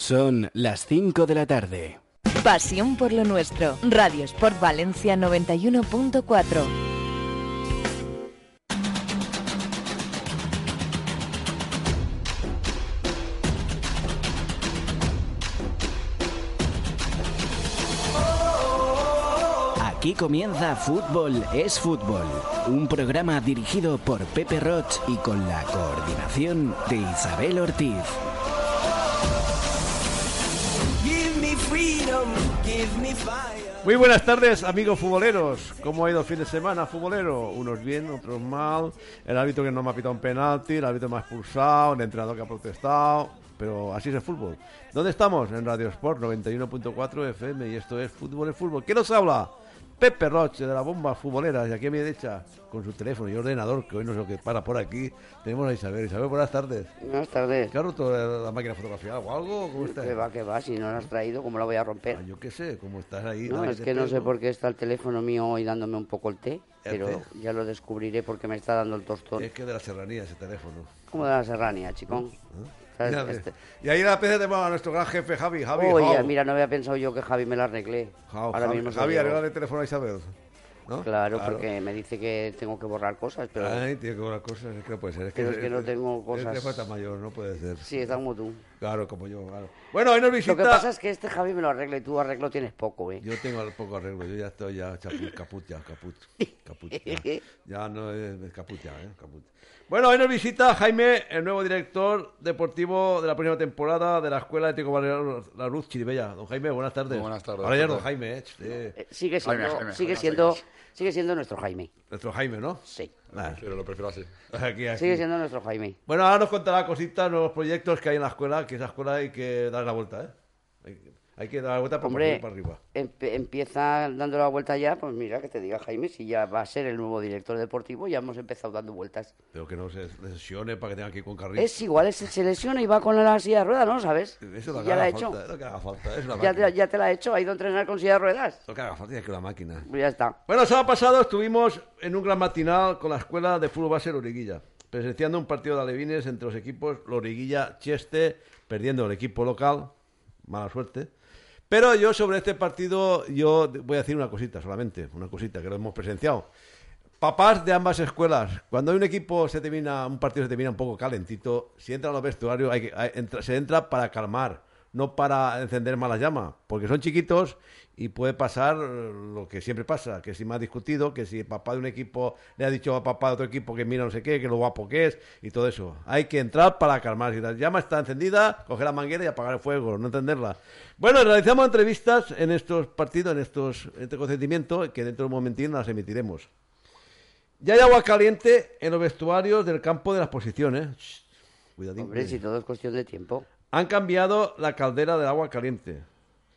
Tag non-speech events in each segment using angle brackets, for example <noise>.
Son las 5 de la tarde. Pasión por lo nuestro. Radio Sport Valencia 91.4. Aquí comienza Fútbol es Fútbol, un programa dirigido por Pepe Roch y con la coordinación de Isabel Ortiz. Muy buenas tardes, amigos futboleros. ¿Cómo ha ido el fin de semana, futbolero? Unos bien, otros mal. El árbitro que no me ha pitado un penalti, el árbitro me ha expulsado, el entrenador que ha protestado. Pero así es el fútbol. ¿Dónde estamos? En Radio Sport 91.4 FM y esto es Fútbol es Fútbol. ¿Quién nos habla? Pepe Roche de la bomba futbolera, y aquí a mi derecha, con su teléfono y ordenador, que hoy no sé lo que para por aquí, tenemos a Isabel. Isabel, buenas tardes. Buenas tardes. ¿Qué ha roto la máquina fotografiada o algo? ¿Cómo está? ¿Qué va, qué va? Si no la has traído, ¿cómo la voy a romper? Ah, yo qué sé, ¿cómo estás ahí? No, es que no sé por qué está el teléfono mío hoy dándome un poco el té, ¿El pero té? ya lo descubriré porque me está dando el tostón. Es que de la serranía ese teléfono. Como de la serranía, chicón. Este- Y ahí la PC tenemos a nuestro gran jefe Javi. Javi, Oye, mira, no había pensado yo que Javi me la arreglé. Jau, Ahora Javi, mismo Javi, arregla el teléfono a Isabel. ¿no? Claro, porque me dice que tengo que borrar cosas, pero Ay, tiene que borrar cosas, es que no puede ser. Es que, Pero es que no tengo Es cosas. que falta mayor, no puede ser. sí, está como tú. Claro, como yo, claro. Bueno, hoy nos visita... Lo que pasa es que este Javi me lo arregla y tú arreglo tienes poco, ¿eh? Yo tengo poco arreglo, yo ya estoy ya chapu- caput, ya, caput, caput, ya, <laughs> ya no es, es caput ya, ¿eh? caput. Bueno, hoy nos visita Jaime, el nuevo director deportivo de la próxima temporada de la Escuela de Tico Valero La Luz Chiribella. Don Jaime, buenas tardes. Muy buenas tardes, Ahora ya es Pepe. don Jaime, ¿eh? Sí. Eh, Sigue siendo, Jaime, sigue siendo, sigue siendo nuestro Jaime. Nuestro Jaime, ¿no? Sí. Ah, Pero lo prefiero así. aquí, aquí. Sigue siendo nuestro Jaime. Bueno, ahora nos contará cositas, nuevos proyectos que hay en la escuela, que esa escuela hay que dar la vuelta, ¿eh? Hay, que dar la vuelta para, Hombre, para arriba. empe- empieza dando la vuelta ya, pues mira, que te diga Jaime, si ya va a ser el nuevo director deportivo, ya hemos empezado dando vueltas. Pero que no se lesione para que tenga que ir con carril. Es igual, es, se lesiona y va con la silla de ruedas, ¿no? ¿Sabes? Eso es lo que ya la haga ha hecho. falta, es lo que haga falta, es una Ya te, ya te la ha hecho, ha ido a entrenar con silla de ruedas. Lo que haga falta es que la máquina. Pues ya está. Bueno, el sábado pasado estuvimos en un gran matinal con la escuela de fútbol base Loriguilla, presenciando un partido de alevines entre los equipos Loriguilla-Cheste, perdiendo el equipo local, mala suerte. Pero yo sobre este partido, yo voy a decir una cosita solamente, una cosita que lo hemos presenciado. Papás de ambas escuelas, cuando hay un equipo se termina, un partido se termina un poco calentito, si entran a los vestuarios hay que, hay- entra- se entra para calmar, no para encender malas llamas, porque son chiquitos y puede pasar lo que siempre pasa, que si me ha discutido, que si el papá de un equipo le ha dicho a papá de otro equipo que mira no sé qué, que lo guapo que es y todo eso. Hay que entrar para calmar. Si la llama está encendida, coger la manguera y apagar el fuego, no entenderla. Bueno, realizamos entrevistas en estos partidos, en estos este consentimiento, que dentro de un momentín las emitiremos. Ya hay agua caliente en los vestuarios del campo de las posiciones. Cuidadín. Hombre, si todo es cuestión de tiempo. Han cambiado la caldera del agua caliente.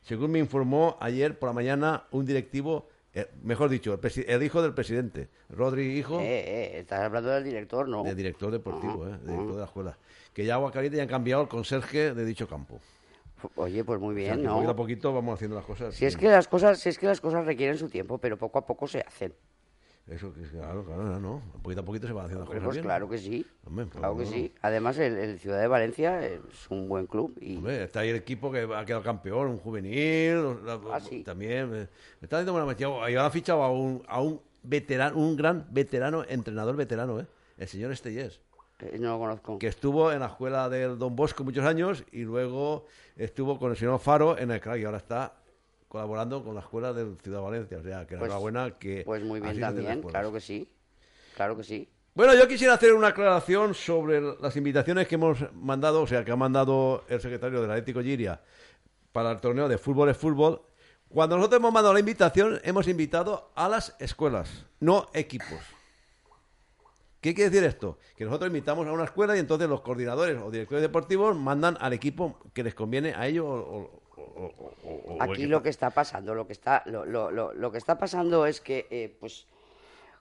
Según me informó ayer por la mañana un directivo, eh, mejor dicho, el, hijo del presidente, Rodri Hijo, Eh, eh, estás hablando del director, ¿no? de director deportivo, eh, director de la escuela, que ya agua caliente ya han cambiado el conserje de dicho campo. Oye, pues muy O sea, bien, que poquito a ¿no? poquito vamos haciendo las cosas. Si es que las cosas, si es que las cosas requieren su tiempo, pero poco a poco se hacen. Eso, que claro, claro, no. Poquito a poquito se van haciendo cosas pues bien. claro que sí. Hombre, pues claro que sí. Además, el, el Ciudad de Valencia es un buen club y Hombre, está ahí el equipo que ha quedado campeón, un juvenil, Ah, sí. también. eh, Me está dando buena. Ahí han fichado a un, a un veterano, un gran veterano, entrenador veterano, ¿eh? El señor Estellés, eh, no lo conozco. que estuvo en la escuela del Don Bosco muchos años y luego estuvo con el señor Faro en el crack y ahora está colaborando con la escuela del Ciudad de Valencia. O sea, que Pues- enhorabuena que... Pues muy bien también, claro que sí. Claro que sí. Bueno, yo quisiera hacer una aclaración sobre las invitaciones que hemos mandado, o sea, que ha mandado el secretario del Atlético Giria para el torneo de fútbol es fútbol. Cuando nosotros hemos mandado la invitación, hemos invitado a las escuelas, no equipos. ¿Qué quiere decir esto? Que nosotros invitamos a una escuela y entonces los coordinadores o directores deportivos mandan al equipo que les conviene a ellos o, o- o- Aquí lo que está pasando, lo que está, lo, lo- lo- lo que está pasando es que, eh, pues,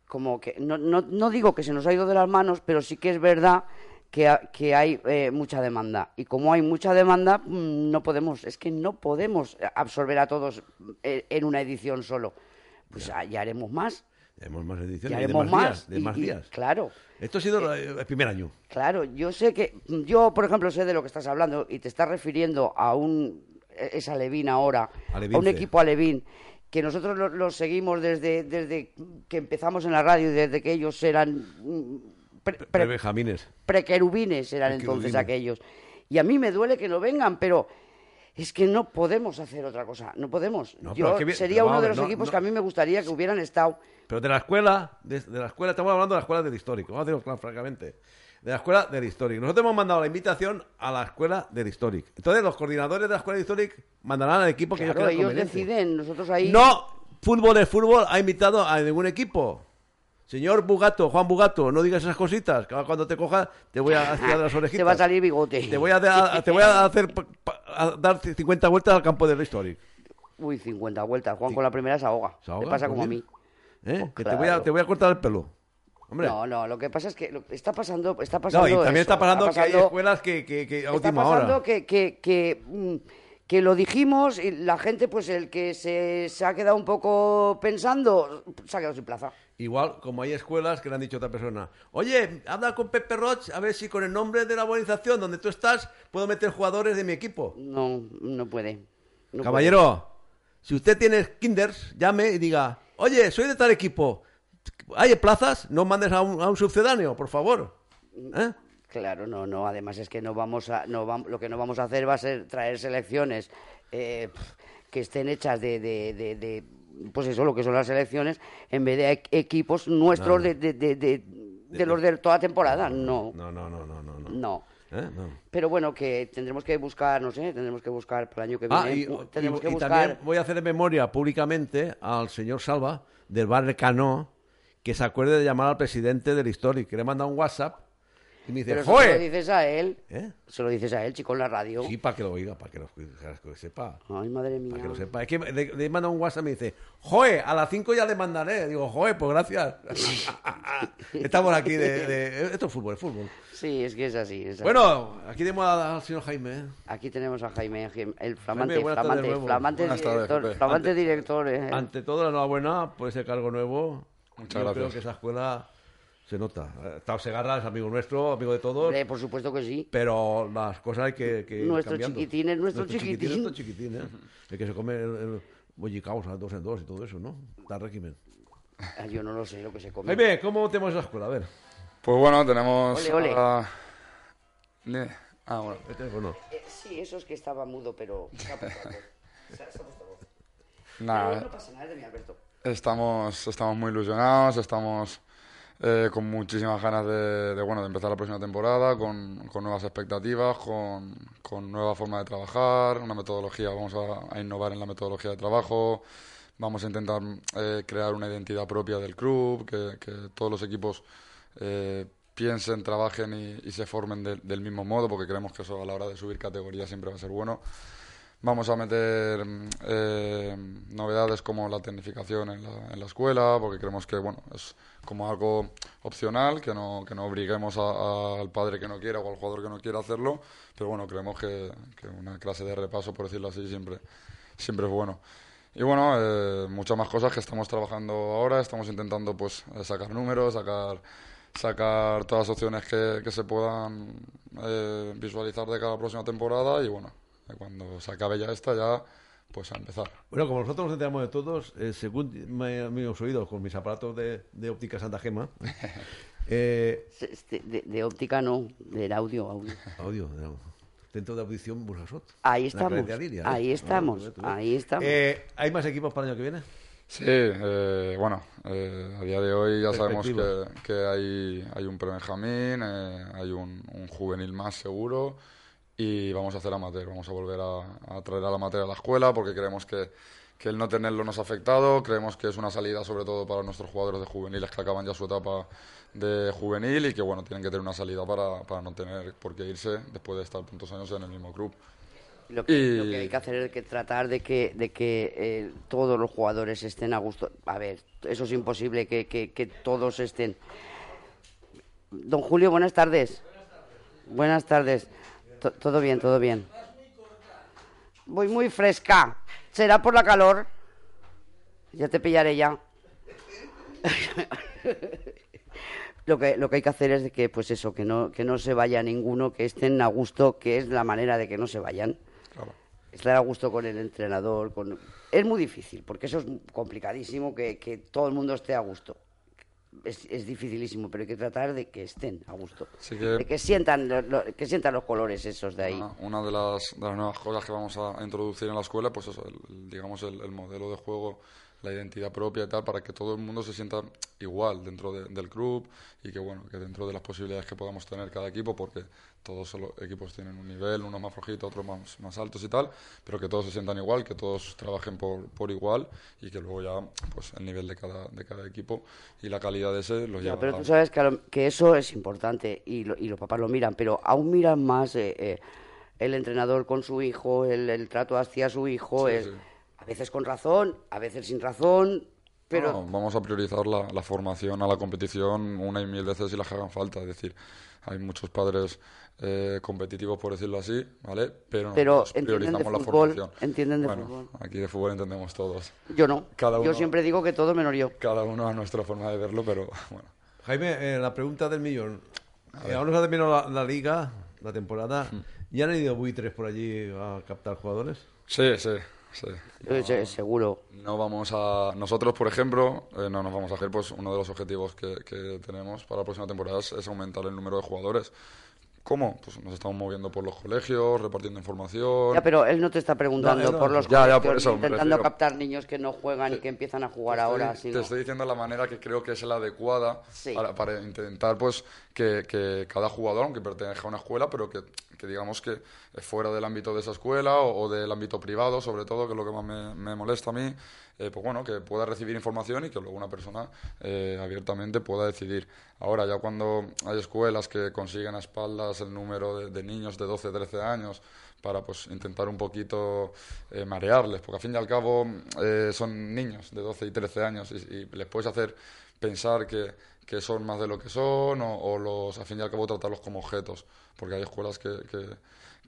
como que no, no, no digo que se nos ha ido de las manos, pero sí que es verdad que, que hay eh, mucha demanda. Y como hay mucha demanda, mm, no podemos, es que no podemos absorber a todos eh, en una edición solo. Pues ya, ya haremos más, Tenemos más ediciones ya y de haremos más, más. días. De y- más y- días. Claro. Esto ha sido el, el primer año. Claro, yo sé que, yo por ejemplo sé de lo que estás hablando y te estás refiriendo a un, es Alevín ahora, a un equipo Alevín, que nosotros lo, lo seguimos desde, desde que empezamos en la radio y desde que ellos eran mm, pre- pre- Pre-Benjamines. prequerubines eran entonces aquellos. Y a mí me duele que no vengan, pero es que no podemos hacer otra cosa, no podemos. No, yo que sería uno de los no- equipos no- que a mí me gustaría que hubieran estado. Pero de la escuela, de, de la escuela, estamos hablando de la escuela del histórico, vamos a decirlo francamente. De la escuela del histórico. Nosotros hemos mandado la invitación a la escuela del histórico. Entonces los coordinadores de la escuela del histórico mandarán al equipo que Claro, ellos ellos deciden, nosotros ahí... No, fútbol es fútbol, ha invitado a ningún equipo. Señor Bugato, Juan Bugato, no digas esas cositas, que ahora cuando te coja te voy a <laughs> de las orejitas. Se va a salir bigote. Te voy a, a- te voy a hacer a dar 50 vueltas al campo del histórico. Uy, 50 vueltas. Juan con la primera se ahoga. ¿Se ahoga? Pasa Pues como a mí. ¿Eh? Oh, Que te, voy a, te voy a cortar el pelo. Hombre. No, no, lo que pasa es que está pasando, está No, pasando y también eso, está pasando que hay pasando- escuelas que, que, que a está última pasando hora. que, que, que, mm, que lo dijimos y la gente, pues el que se, se ha quedado un poco pensando, se ha quedado sin plaza. Igual como hay escuelas que le han dicho a otra persona, oye, habla con Pepe Roch a ver si con el nombre de la organización donde tú estás puedo meter jugadores de mi equipo. No, no puede. no Caballero, si usted tiene kinders, llame y diga, oye, soy de tal equipo, ¿hay plazas? No mandes a un, a un sucedáneo, por favor. ¿Eh? Claro, no, no. Además es que no vamos a, no vam- lo que no vamos a hacer va a ser traer selecciones eh, que estén hechas de, de, de- de, pues eso, lo que son las selecciones, en vez de equ- equipos nuestros de, de, de, de- de los de toda temporada. No, No, no, no, no, no. no. no. ¿Eh? No. Pero bueno, que tendremos que buscar, no sé, tendremos que buscar para el año que Ah, viene. y, u- y- tendremos que y buscar. también voy a hacer de memoria públicamente al señor Salva del bar Cano que se acuerde de llamar al presidente del Histórico, que le manda un WhatsApp y me dice, Pero eso se lo ¡Joe! dices a él. ¿Eh? Se lo dices a él, chico, en la radio. Sí, para que lo oiga, para que lo, que lo sepa. Ay, madre mía. Para que lo sepa. Es que le, le manda un WhatsApp y me dice, ¡Joe! A las 5 ya le mandaré. Digo, ¡Joe! Pues gracias. <laughs> Estamos aquí de, de- Esto es fútbol, es fútbol. Sí, es que es así. es así. Bueno, aquí tenemos al señor Jaime. ¿eh? Aquí tenemos a Jaime, Jaime, el flamante, tardes de flamante, flamante tardes, director, Pepe. flamante director. eh. Ante todo, la enhorabuena por ese cargo nuevo. Muchas Yo gracias. creo que esa escuela se nota. Eh, Tao Segarra es amigo nuestro, amigo de todos. Hombre, por supuesto que sí. Pero las cosas hay que, que ir Nuestro cambiando. chiquitín es nuestro chiquitín. Nuestro chiquitín, ¿eh? El que se come el, el bollicaos a dos en dos y todo eso, ¿no? Está régimen. Ah, Yo no lo sé lo que se come. Jaime, ¿cómo tenemos esa escuela? A ver, Pues bueno, tenemos. Ole, ole. a- Ne- Ah, bueno. el teléfono. Eh, sí, eso es que estaba mudo, pero <laughs> se ha puesto voz. Se ha- se ha puesto voz. Nada, Pero no pasa nada, es de mi Alberto. Estamos, estamos muy ilusionados, estamos eh, con muchísimas ganas de, de, bueno, de empezar la próxima temporada, con, con nuevas expectativas, con, con nueva forma de trabajar, una metodología, vamos a, innovar en la metodología de trabajo, vamos a intentar eh, crear una identidad propia del club, que, que todos los equipos eh, piensen, trabajen y, y se formen de- del mismo modo, porque creemos que eso a la hora de subir categoría siempre va a ser bueno. Vamos a meter mm, eh, novedades como la tecnificación en la, en la escuela, porque creemos que bueno es como algo opcional, que no, que no obliguemos al padre que no quiera o al jugador que no quiera hacerlo, pero bueno, creemos que, una clase de repaso, por decirlo así, siempre, siempre es bueno. Y bueno, eh, muchas más cosas que estamos trabajando ahora, estamos intentando pues eh, sacar números, sacar sacar todas las opciones que, que se puedan visualizar de cada próxima temporada y bueno, cuando se acabe ya esta ya pues a empezar. Bueno, como nosotros nos enteramos de todos, eh, según me, me he oído con mis aparatos de, de óptica Santa Gema, <laughs> eh, este, De, de óptica no, del audio, audio. audio, no, centro de audición Burjasot. Ahí estamos, Creencia Liria, ¿eh? ahí estamos, Ah, tú ves, tú ves. ahí estamos. Eh, ¿Hay más equipos para el año que viene? Sí, eh, bueno, eh, a día de hoy ya sabemos que, que hay, hay un pre-Benjamín, eh, hay un, un juvenil más seguro y vamos a hacer amateur, vamos a volver a, a traer al amateur a la escuela porque creemos que, que el no tenerlo nos ha afectado. Creemos que es una salida sobre todo para nuestros jugadores de juveniles que acaban ya su etapa de juvenil y que bueno, tienen que tener una salida para, para no tener por qué irse después de estar tantos años en el mismo club. Lo que, Y- lo que hay que hacer es que tratar de que, de que eh, todos los jugadores estén a gusto. A ver, eso es imposible, que, que- que todos estén. Don Julio, buenas tardes. Buenas tardes. Todo bien, todo bien. Voy muy fresca. ¿Será por la calor? Ya te pillaré ya. <laughs> lo que lo que hay que hacer es de que pues eso que no que no se vaya ninguno que estén a gusto que es la manera de que no se vayan Claro. estar a gusto con el entrenador con es muy difícil porque eso es complicadísimo que, que todo el mundo esté a gusto es, es dificilísimo pero hay que tratar de que estén a gusto. Que- de que sientan lo- lo- que sientan los colores esos de ahí. Una, una de, las, de las nuevas cosas que vamos a introducir en la escuela, pues eso, el- el, digamos el, el modelo de juego, la identidad propia y tal, para que todo el mundo se sienta igual dentro de- del club y que bueno, que dentro de las posibilidades que podamos tener cada equipo, porque todos los equipos tienen un nivel, unos más flojitos, otros más, más altos y tal, pero que todos se sientan igual, que todos trabajen por, por igual y que luego ya pues el nivel de cada, de cada equipo y la calidad de ese lo Ya, lleva pero tú sabes que, a lo- que eso es importante y, lo- y los papás lo miran, pero aún miran más eh, eh, el entrenador con su hijo, el, el trato hacia su hijo, Sí, el- sí. A veces con razón, a veces sin razón, pero No, vamos a priorizar la, la formación a la competición una y mil veces si las hagan falta. Es decir, hay muchos padres eh, competitivos, por decirlo así, ¿vale? Pero, Pero de priorizamos la formación. entienden de Bueno, fútbol. Aquí de fútbol entendemos todos. yo no. Cada Yo uno- siempre digo que todo menos yo. Cada uno a nuestra forma de verlo, pero <laughs> bueno. Jaime, eh, la pregunta del millón. Eh, ahora se ha terminado la, la liga, la temporada. Mm. ¿Ya han ido buitres por allí a captar jugadores? Sí, sí, sí. Se- seguro. No vamos a. Nosotros, por ejemplo, eh, no nos vamos a hacer, pues uno de los objetivos que, que tenemos para la próxima temporada es aumentar el número de jugadores. ¿Cómo? Pues nos estamos moviendo por los colegios, repartiendo información. Ya, pero él no te está preguntando No, no, por los ya, ya, colegios, por eso intentando captar niños que no juegan y que empiezan a jugar Te ahora. estoy, sino- te estoy diciendo la manera que creo que es la adecuada Sí. para, para intentar pues que, que cada jugador, aunque pertenezca a una escuela, pero que, que digamos que es fuera del ámbito de esa escuela o, o del ámbito privado, sobre todo, que es lo que más me, me molesta a mí, eh, pues bueno, que pueda recibir información y que luego una persona eh, abiertamente pueda decidir. Ahora, ya cuando hay escuelas que consiguen a espaldas el número de, de niños de 12, 13 años, para pues intentar un poquito eh, marearles, porque al fin y al cabo eh, son niños de 12 y 13 años y, y les puedes hacer pensar que, que son más de lo que son o, o los, al fin y al cabo tratarlos como objetos, porque hay escuelas que, que,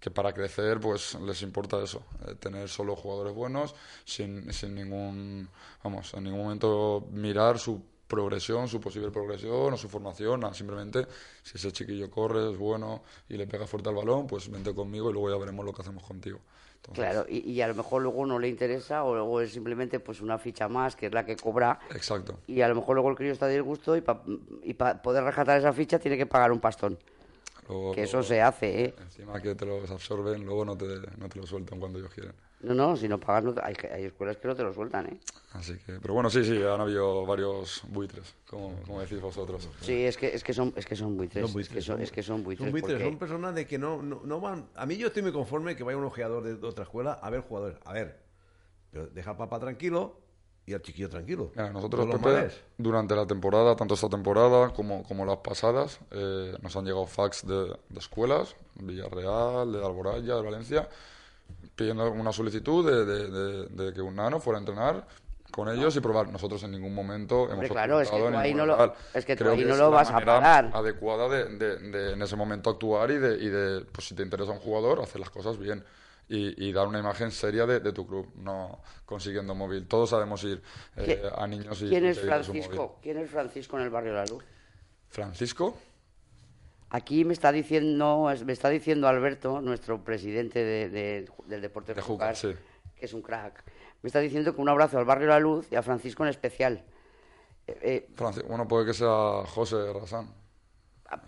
que para crecer pues les importa eso, eh, tener solo jugadores buenos sin, sin ningún, vamos, en ningún momento mirar su progresión, su posible progresión o su formación, nada, simplemente si ese chiquillo corre, es bueno y le pega fuerte al balón, pues vente conmigo y luego ya veremos lo que hacemos contigo. Entonces, Claro, y, y a lo mejor luego no le interesa o luego es simplemente pues una ficha más que es la que cobra Exacto. y a lo mejor luego el crío está de disgusto y para y pa poder rescatar esa ficha tiene que pagar un pastón. Luego- Que eso luego- se hace, ¿eh? Encima que te los absorben, luego no te, no te lo sueltan cuando ellos quieren. No, no, si no pagas, no te- hay, hay escuelas que no te lo sueltan, ¿eh? Así que, pero bueno, sí, sí, han habido varios buitres, como, como decís vosotros. Sí, es que, es que son, es que son buitres. Son buitres, es, que son, es que son buitres. Son buitres, porque- son personas de que no, no, no van. A mí yo estoy muy conforme que vaya un ojeador de, otra escuela a ver jugadores. A ver, pero deja al papá tranquilo y al chiquillo tranquilo. Mira, nosotros, Pepe, durante la temporada, tanto esta temporada como, como las pasadas, eh, nos han llegado fax de, de escuelas, Villarreal, de Alboraya, de Valencia, pidiendo una solicitud de, de- de- de que un nano fuera a entrenar con ellos y probar. Nosotros en ningún momento hemos claro, es que tú ahí no lo- es que tú ahí no es lo la vas a parar. adecuada de, de- de en ese momento actuar y de, y de pues si te interesa un jugador, hacer las cosas bien. Y, y dar una imagen seria de, de tu club, no consiguiendo móvil. Todos sabemos ir eh, ¿Qui- a niños y ¿Quién es. Francisco? ¿Quién es Francisco en el barrio La Luz? Francisco, Aquí me está diciendo, me está diciendo Alberto, nuestro presidente de- de- del deporte De sí. que es un crack, me está diciendo que un abrazo al barrio La Luz y a Francisco en especial. Eh, eh, bueno, puede que sea José Rasán.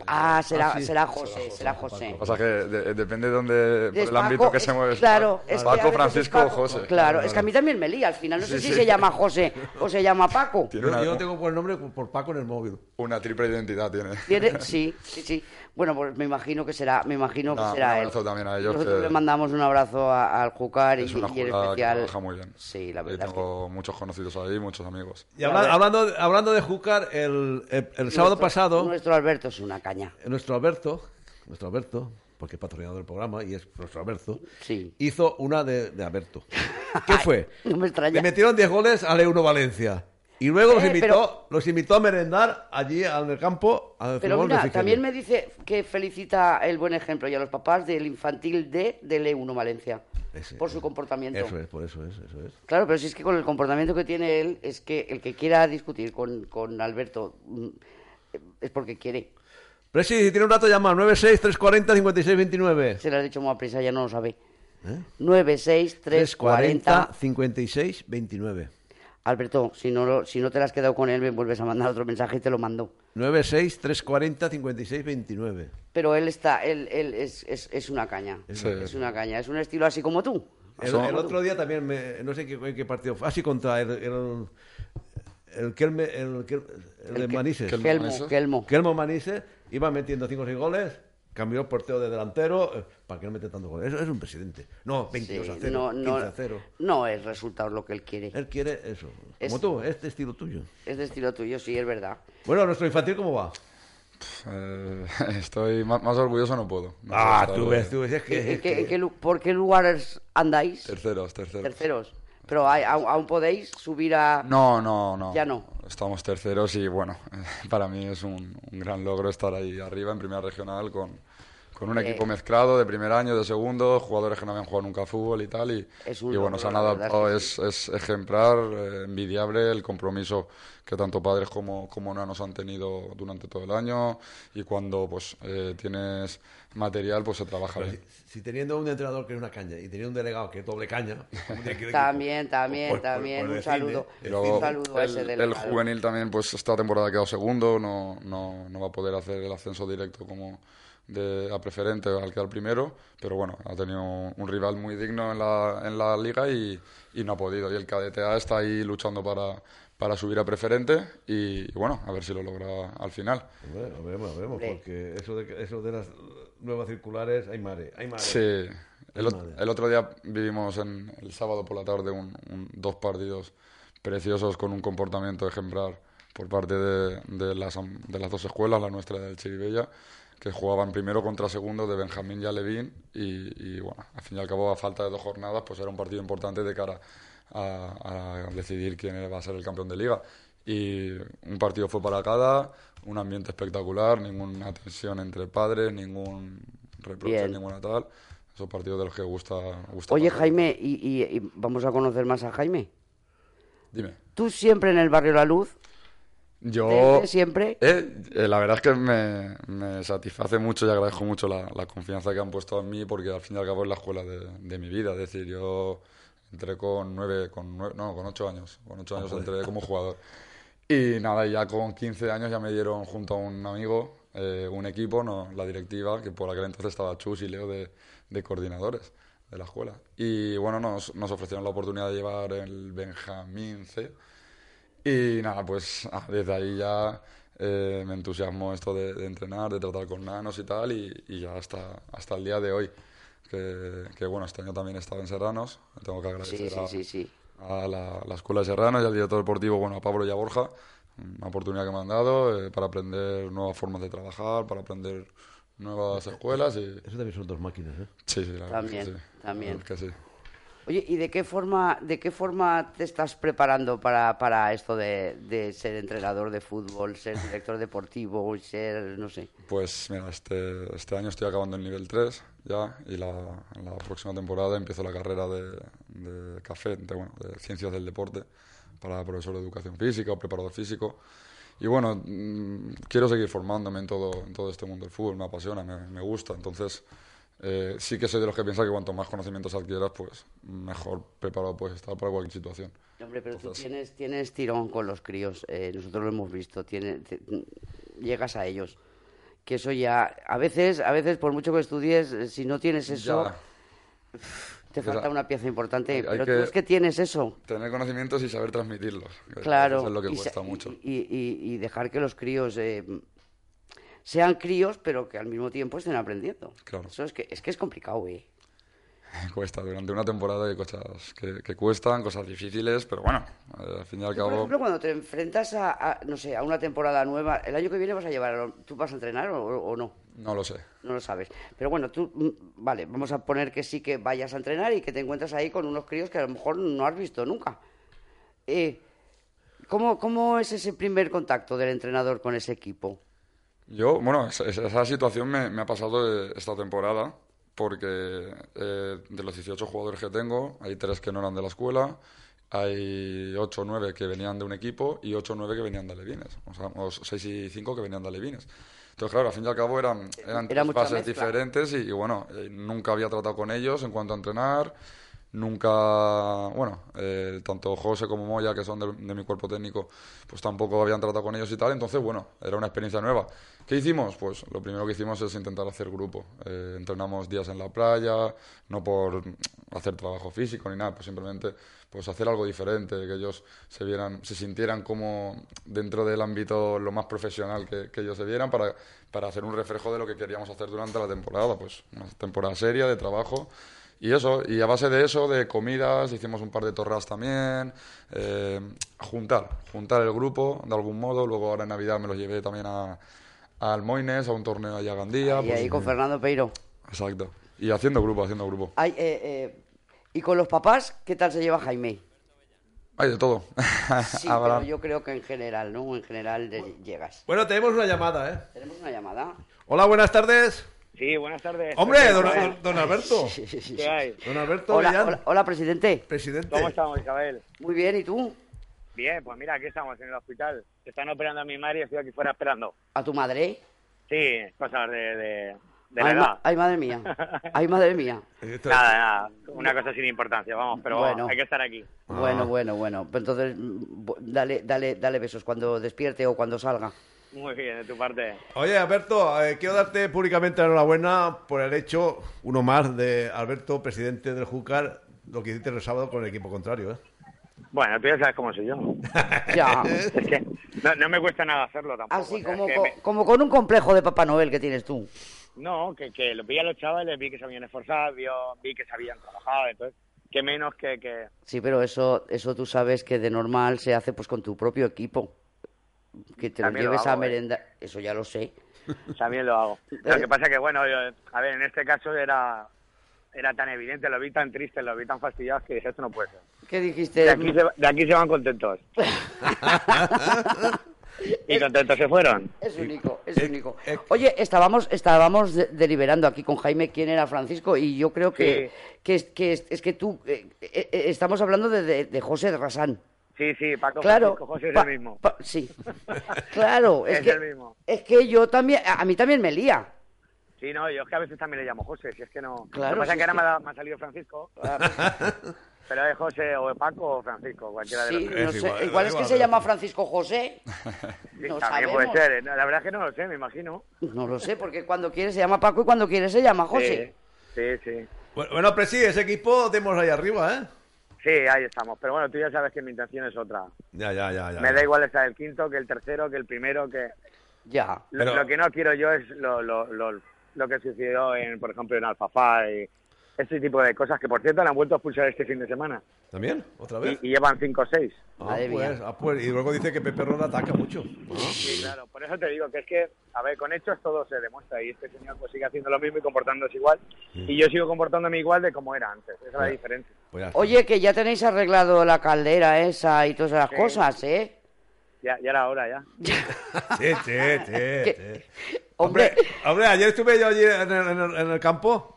Ah, será, Ah, sí. será José, será José. O sea que de- depende de dónde, por Es el ámbito que se mueve. Claro, es que a Paco, Francisco Paco. José. Claro, es que a mí también me lía al final. No sé si se llama José o se llama Paco. Una, yo tengo por el nombre por Paco en el móvil. una triple identidad, tiene. ¿Tiene? <laughs> Sí, sí, sí. Bueno, pues me imagino que será, me imagino que No, será un él. abrazo también a ellos, Nosotros que- le mandamos un abrazo a- al Jucar y, Es una y en jugada que especial. trabaja muy bien. Sí, la Yo verdad. tengo muchos conocidos ahí, muchos amigos. Y habla- hablando, hablando de Júcar, el, el- el que sábado nuestro- pasado, Nuestro Alberto es una caña. nuestro Alberto, nuestro Alberto, porque es patrocinador del programa y es nuestro Alberto, Sí. hizo una de, de Alberto. <laughs> ¿Qué fue? no me extraña. Le metieron 10 goles al Euro Valencia. Y luego los, Eh, invitó, pero- los invitó a merendar allí en el campo. Al Pero mira, también me dice que felicita el buen ejemplo y a los papás del infantil D del E1 Valencia Ese- por su comportamiento. Eso es, por eso es, eso es. Claro, pero si es que con el comportamiento que tiene él, es que el que quiera discutir con, con Alberto mm, es porque quiere. Pero sí, si tiene un rato llama 96 340 56 29. Se lo has dicho muy a prisa, ya no lo sabe. ¿Eh? 96 340 56 29. Alberto, si no, lo- si no te la has quedado con él, me vuelves a mandar otro mensaje y te lo mando. 96 340 56 29. Pero él está, él, él es, es, es una caña. Sí. Es una caña. Es un estilo así como tú. El, Son- el otro día también, me- no sé qué, qué partido fue, así contra el, el, el, Kelme, el, el de El que- Manises. Kelmo. Kelmo. Kelmo Manises iba metiendo 5 o 6 goles, cambió el porteo de delantero, eh, ¿para qué no mete tantos goles? Eso es un presidente. No, 22 Sí, a 0, no, 15 no, a 0. no es resultado lo que él quiere. Él quiere eso, Es- como tú, este estilo tuyo. Es de estilo tuyo, sí, es verdad. Bueno, nuestro infantil, ¿cómo va? Eh, <laughs> estoy más, más orgulloso, no puedo. No Ah, puedo tú ves, tú ves, es que... ¿En es ¿Por qué lugares andáis? Terceros, terceros. Terceros. Pero hay- aún, aún podéis subir a... No, no, no. Ya no. Estamos terceros y bueno, <laughs> para mí es un, un gran logro estar ahí arriba en primera regional con, con un Eh. equipo mezclado de primer año, de segundo, jugadores que no habían jugado nunca a fútbol y tal. Y, Es un y bueno, se han adaptado, es es, ejemplar, eh, envidiable el compromiso que tanto padres como, como nanos han tenido durante todo el año. Y cuando pues eh, tienes material, pues se trabaja Pero bien. si, si teniendo un entrenador que es una caña y teniendo un delegado que es doble caña... <laughs> ¿cómo tiene que ir el También, también, Por- por- también. un saludo. luego un saludo a ese el, juvenil también, pues esta temporada ha quedado segundo, no, no, no va a poder hacer el ascenso directo como de, a preferente al que al primero, pero bueno, ha tenido un rival muy digno en la, en la liga y, y no ha podido. Y el KDTA está ahí luchando para, para subir a preferente y, y bueno, a ver si lo logra al final. Lo veremos, veremos, porque eso de, eso de las nuevas circulares, hay madre, hay madre. Sí, el, el otro día vivimos en, el sábado por la tarde un- un- dos partidos preciosos con un comportamiento ejemplar por parte de, de las, de las dos escuelas, la nuestra y la del Chiribella, que jugaban primero contra segundo de Benjamín y Alevín y, y, bueno, al fin y al cabo a falta de dos jornadas pues era un partido importante de cara a, a decidir quién va a ser el campeón de liga. Y un partido fue para cada, un ambiente espectacular, ninguna tensión entre padres, ningún reproche, Bien. ninguna tal. Esos partidos de los que gusta. gusta Oye, pasar. Jaime, y, y- y vamos a conocer más a Jaime. Dime. Tú siempre en el barrio La Luz, Yo. desde siempre. Eh, eh, la verdad es que me, me satisface mucho y agradezco mucho la, la confianza que han puesto en mí porque al fin y al cabo es la escuela de, de mi vida. Es decir, yo entré con nueve, con nueve, no, con ocho años. Con ocho años entré como jugador. Y nada, y ya con 15 años ya me dieron junto a un amigo eh, un equipo, no, la directiva, que por aquel entonces estaba Chus y Leo de, de coordinadores de la escuela. Y bueno, nos, nos ofrecieron la oportunidad de llevar el Benjamín C. Y nada, pues ah, desde ahí ya eh, me entusiasmó esto de, de entrenar, de tratar con nanos y tal, y, y ya hasta, hasta el día de hoy. Que, que, bueno, este año también he estado en Serranos, tengo que agradecer Sí, sí, a, sí, sí. a la, la Escuela de Serranos y al director deportivo, bueno, a Pablo y a Borja, una oportunidad que me han dado eh, para aprender nuevas formas de trabajar, para aprender nuevas escuelas y... Eso también son dos máquinas, ¿eh? Sí, sí, la verdad También, que sí. también. La verdad que sí. Oye, ¿y de qué forma, de qué forma te estás preparando para, para esto de, de ser entrenador de fútbol, ser director deportivo ser, no sé? Pues mira, este, este año estoy acabando el nivel 3 ya y la, la próxima temporada empiezo la carrera de, de café, de, bueno, de ciencias del deporte para profesor de educación física o preparador físico. Y bueno, mm, quiero seguir formándome en todo, en todo este mundo del fútbol, me apasiona, me, me gusta. Entonces, eh, sí que soy de los que piensa que cuanto más conocimientos adquieras, pues mejor preparado puedes estar para cualquier situación. Hombre, pero tú tienes, tienes tirón con los críos, eh, nosotros lo hemos visto, tiene, te- llegas a ellos. que eso ya, a veces, a veces por mucho que estudies, eh, si no tienes eso, Ya. te falta una pieza importante. hay- hay pero que- tú es que tienes eso. Tener conocimientos y saber transmitirlos. Claro. Eso es lo que y, cuesta mucho. y- y- y dejar que los críos eh, sean críos, pero que al mismo tiempo estén aprendiendo. Claro. Eso es que es, que es complicado, eh. <laughs> Cuesta, durante una temporada hay cosas que, que cuestan, cosas difíciles, pero bueno, eh, al fin y al Tú, por cabo... ejemplo, cuando te enfrentas a, a, no sé, a una temporada nueva, ¿el año que viene vas a llevar, tú vas a entrenar o, o no? No lo sé. No lo sabes. Pero bueno, tú, mm, vale, vamos a poner que sí que vayas a entrenar y que te encuentras ahí con unos críos que a lo mejor no has visto nunca. Eh, ¿cómo, ¿Cómo es ese primer contacto del entrenador con ese equipo? Yo, bueno, esa, esa situación me, me ha pasado eh, esta temporada, porque eh, de los 18 jugadores que tengo, hay tres que no eran de la escuela, hay 8 o 9 que venían de un equipo y 8 o 9 que venían de Alevines, o sea, o 6 y 5 que venían de Alevines. Entonces, claro, al fin y al cabo eran, eran Era bases diferentes y, y bueno, eh, nunca había tratado con ellos en cuanto a entrenar, nunca, bueno, eh, tanto José como Moya, que son de, mi cuerpo técnico, pues tampoco habían tratado con ellos y tal, entonces, bueno, era una experiencia nueva. ¿Qué hicimos? Pues lo primero que hicimos es intentar hacer grupo. Eh, entrenamos días en la playa, no por hacer trabajo físico ni nada, pues simplemente pues hacer algo diferente, que ellos se vieran, se sintieran como dentro del ámbito lo más profesional que, que ellos se vieran para, para hacer un reflejo de lo que queríamos hacer durante la temporada, pues una temporada seria de trabajo y eso, y a base de eso, de comidas, hicimos un par de torras también, eh, juntar, juntar el grupo de algún modo, luego ahora en Navidad me los llevé también a, a Almoines, a un torneo allá a Gandía. y pues, ahí con Fernando Peiro. Exacto. Y haciendo grupo, haciendo grupo. Ay, eh, eh, ¿Y con los papás qué tal se lleva Jaime? Hay de todo. <laughs> Sí, pero yo creo que en general, ¿no? En general de- llegas. Bueno, tenemos una llamada, ¿eh? Tenemos una llamada. Hola, buenas tardes. Sí, buenas tardes. Hombre, don, don- don Alberto. Sí, sí, sí, ¿Qué hay? Don Alberto Hola, Millán, hola, hola, presidente. presidente. ¿Cómo estamos, Isabel? Muy bien, ¿y tú? Bien, pues mira, aquí estamos en el hospital. Están operando a mi madre y estoy aquí fuera esperando. ¿A tu madre? Sí, cosas de, de, de la ay, ma- edad. ay, madre mía. Ay, madre mía. Nada, nada, una cosa sin importancia, vamos, pero Bueno. vamos, hay que estar aquí. Bueno, bueno, bueno. Pues Entonces, mm, dale, dale, dale besos cuando despierte o cuando salga. Muy bien, de tu parte. Oye, Alberto, eh, quiero darte públicamente la enhorabuena por el hecho, uno más, de Alberto, presidente del Júcar, lo que hiciste el sábado con el equipo contrario, ¿eh? Bueno, tú ya sabes cómo soy yo. <laughs> Ya. Es que no, no me cuesta nada hacerlo tampoco. Así o sea, como, es que co- me- como con un complejo de Papá Noel que tienes tú. No, que, que lo vi a los chavales, vi que se habían esforzado, vio- vi que se habían trabajado, entonces, qué menos que... que... Sí, pero eso, eso tú sabes que de normal se hace pues con tu propio equipo. Que te lo También lo lleves a hago, ¿eh? merendar. Eso ya lo sé. <laughs> También lo hago. Lo que pasa que, bueno, yo- a ver, en este caso era era tan evidente, lo vi tan triste, lo vi tan fastidiado que dije, esto no puede ser. ¿Qué dijiste? De aquí se, de aquí se van contentos. <laughs> y contentos se fueron. Es único, es Eh, único. eh, Oye, estábamos, estábamos de- deliberando aquí con Jaime quién era Francisco y yo creo que, Sí. que, es, que, es, es que tú, eh, eh, eh, estamos hablando de, de, de José de Rasán. Sí, sí, Paco Claro. Francisco José es pa- el mismo. pa- sí. <laughs> claro, es, Es que, el mismo. es que yo también, a, mí también me lía. Sí, no, yo es que a veces también le llamo José, si es que no... Claro, lo que pasa si es que ahora que- me ha, me ha salido Francisco, <laughs> pero es José o es Paco o Francisco, cualquiera de los tres. no sé, igual, igual es que igual, se llama Francisco José. <laughs> Sí, no también sabemos. puede ser, ¿eh? La verdad es que no lo sé, me imagino. No lo sé, porque cuando quiere se llama Paco y cuando quiere se llama José. Sí, sí, sí. Bueno, bueno, Presi, ese equipo demos ahí arriba, ¿eh? Sí, ahí estamos. Pero bueno, tú ya sabes que mi intención es otra. Ya, ya, ya. ya Me ya. da igual estar el quinto que el tercero, que el primero, que... Ya. Lo, Pero- lo que no quiero yo es lo, lo, lo, lo que sucedió, en, por ejemplo, en Alfafá y este tipo de cosas, que por cierto han vuelto a expulsar este fin de semana. ¿También? ¿Otra vez? y llevan 5 o 6. Ah, Madre pues, mía. ah, pues, y luego dice que Pepe Roda ataca mucho. Sí, claro. Por eso te digo que es que, a ver, con hechos todo se demuestra y este señor pues sigue haciendo lo mismo y comportándose igual. Y yo sigo comportándome igual de como era antes. Esa es la diferencia. Pues. Oye, que ya tenéis arreglado la caldera esa y todas esas Sí. cosas, ¿eh? Ya, ya era hora, ya. <laughs> Sí, sí, sí, sí. Hombre, Hombre, hombre, ayer estuve yo allí en el, en el- en el campo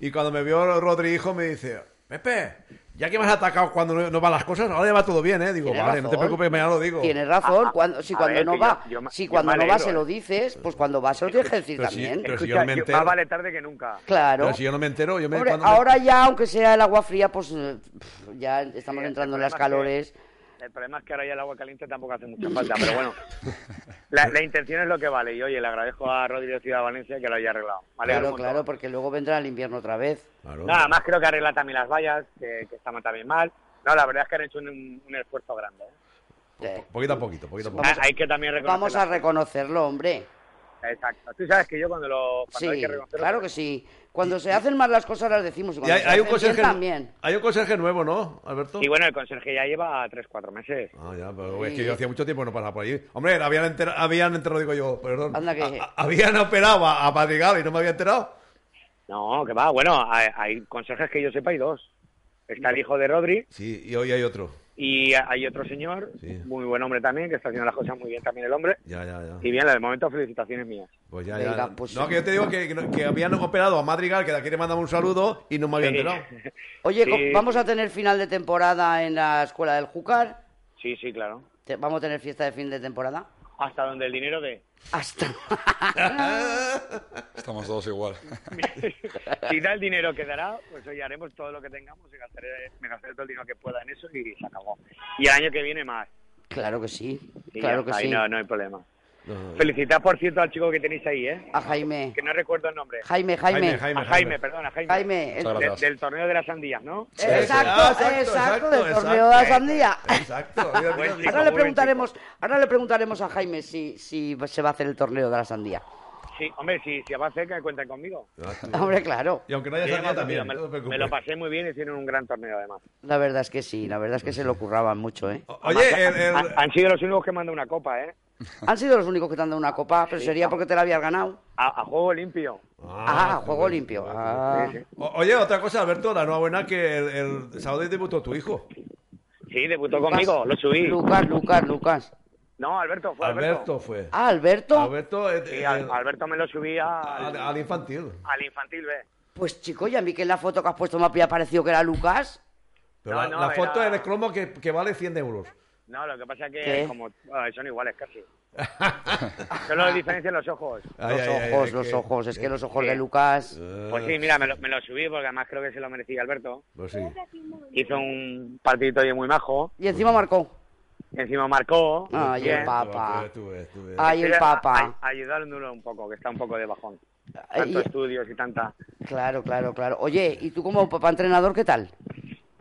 y cuando me vio Rodrigo me dice, Pepe, ya que me has atacado cuando no, no van las cosas, ahora ya va todo bien, ¿eh? Digo, vale, no te preocupes, mañana lo digo. tienes razón. Ah, Cuando, si cuando ver, no va, yo- yo me- si yo cuando no va se lo ¿eh? dices, pues cuando va se lo tienes que decir pero si- también. pero si Escucha, yo no me yo- entero. más vale tarde que nunca. Claro. Pero si yo no me entero, yo me... Hombre, cuando me- ahora ya, aunque sea el agua fría, pues eh, ya estamos Sí, entrando en las calores. El problema es que ahora ya el agua caliente tampoco hace mucha <laughs> falta, pero bueno, la, la intención es lo que vale. Y oye, le agradezco a Rodríguez Ciudad Valencia que lo haya arreglado. Claro, claro, porque luego vendrá el invierno otra vez. Claro. Nada más creo que arregla también las vallas, que, que estaban también mal. No, la verdad es que han hecho un, un esfuerzo grande. ¿eh? Sí. Poquito a poquito, poquito a Vamos poquito. Hay que también. Vamos a reconocerlo, hombre. Exacto. Tú sabes que yo cuando lo. Cuando hay que reconocerlo, claro que sí. Cuando se hacen mal las cosas las decimos. Y Y cuando hay, se hay un conserje, también. hay un conserje nuevo, ¿no, Alberto? Y bueno, el conserje ya lleva 3-4 meses. Ah, ya, pero es que yo hacía mucho tiempo que no pasaba por allí. Hombre, habían, enter- habían enterado, digo yo, perdón. Anda que- A- a- habían operado a, a Madrigal y no me había enterado. No, que va. Bueno, hay, hay conserjes que yo sepa, hay dos. Está el hijo de Rodri Sí, y hoy hay otro. Y hay otro señor, Sí. muy buen hombre también, que está haciendo las cosas muy bien también el hombre. Ya, ya, ya. Y bien, de momento felicitaciones mías. Pues ya, ya. pues no, que yo te digo que, que no- que habían operado a Madrigal, que de aquí le mandamos un saludo y no me había enterado. <laughs> Oye, Sí. vamos a tener final de temporada en la escuela del Júcar. Sí, sí, claro. Vamos a tener fiesta de fin de temporada. Hasta donde el dinero de... Hasta. <laughs> Estamos todos igual. <laughs> si da el dinero que dará, pues hoy haremos todo lo que tengamos y gastaré, me gastaré todo el dinero que pueda en eso y se acabó. Y el año que viene más. claro que sí. Y claro ya que y sí. no, no hay problema. Felicitad, por cierto, al chico que tenéis ahí, ¿eh? A Jaime. Que no recuerdo el nombre. Jaime, Jaime. Jaime, a Jaime, perdón, a Jaime. Jaime, el- De- gracias. del torneo de las sandías, ¿no? Exacto, Ah, exacto, del torneo de la sandía. Exacto. Buen. Ahora le preguntaremos, ahora le preguntaremos a Jaime si, si se va a hacer el torneo de la sandía. Sí, hombre, si, si avance, que cuenten conmigo. <laughs> Hombre, claro. Y aunque no haya Sí, salido no, también. me, no lo pasé muy bien y hicieron un gran torneo, además. La verdad es que sí, la verdad es que se lo curraban mucho, ¿eh? O- Oye, el, el- Han, han sido los únicos que mandan una copa, ¿eh? Han sido los únicos que te han dado una copa, pero sería porque te la habías ganado. A, a juego limpio. Ah, juego limpio. Ah. Sí, sí. O- Oye, otra cosa, Alberto, la enhorabuena que el, el sábado debutó tu hijo. Sí, debutó conmigo, lo subí. Lucas, Lucas, Lucas. No, Alberto, fue Alberto. Alberto fue. Ah, Alberto. Alberto, eh, Sí, eh, al- Alberto me lo subí al, al, al infantil. al infantil B. Pues chico, y a mí que en la foto que has puesto me había parecido que era Lucas. Pero No, la, no, la foto era- en el cromo que, que vale 100 euros. No, lo que pasa es que ¿Qué? como bueno, son iguales casi. <laughs> Solo diferencian los ojos. Ay, los ay, ojos, los que- ojos. Es que los ojos de Lucas. Pues sí, mira, me lo, me lo subí porque además creo que se lo merecía Alberto. Pues sí. Hizo un partidito muy majo. Y encima marcó. Encima marcó. Ay, bien. el papá. Ay, el papa. a- ayudándolo un poco, que está un poco de bajón. Tantos estudios y tanta... Claro, claro, claro. Oye, ¿y tú como papá entrenador qué tal?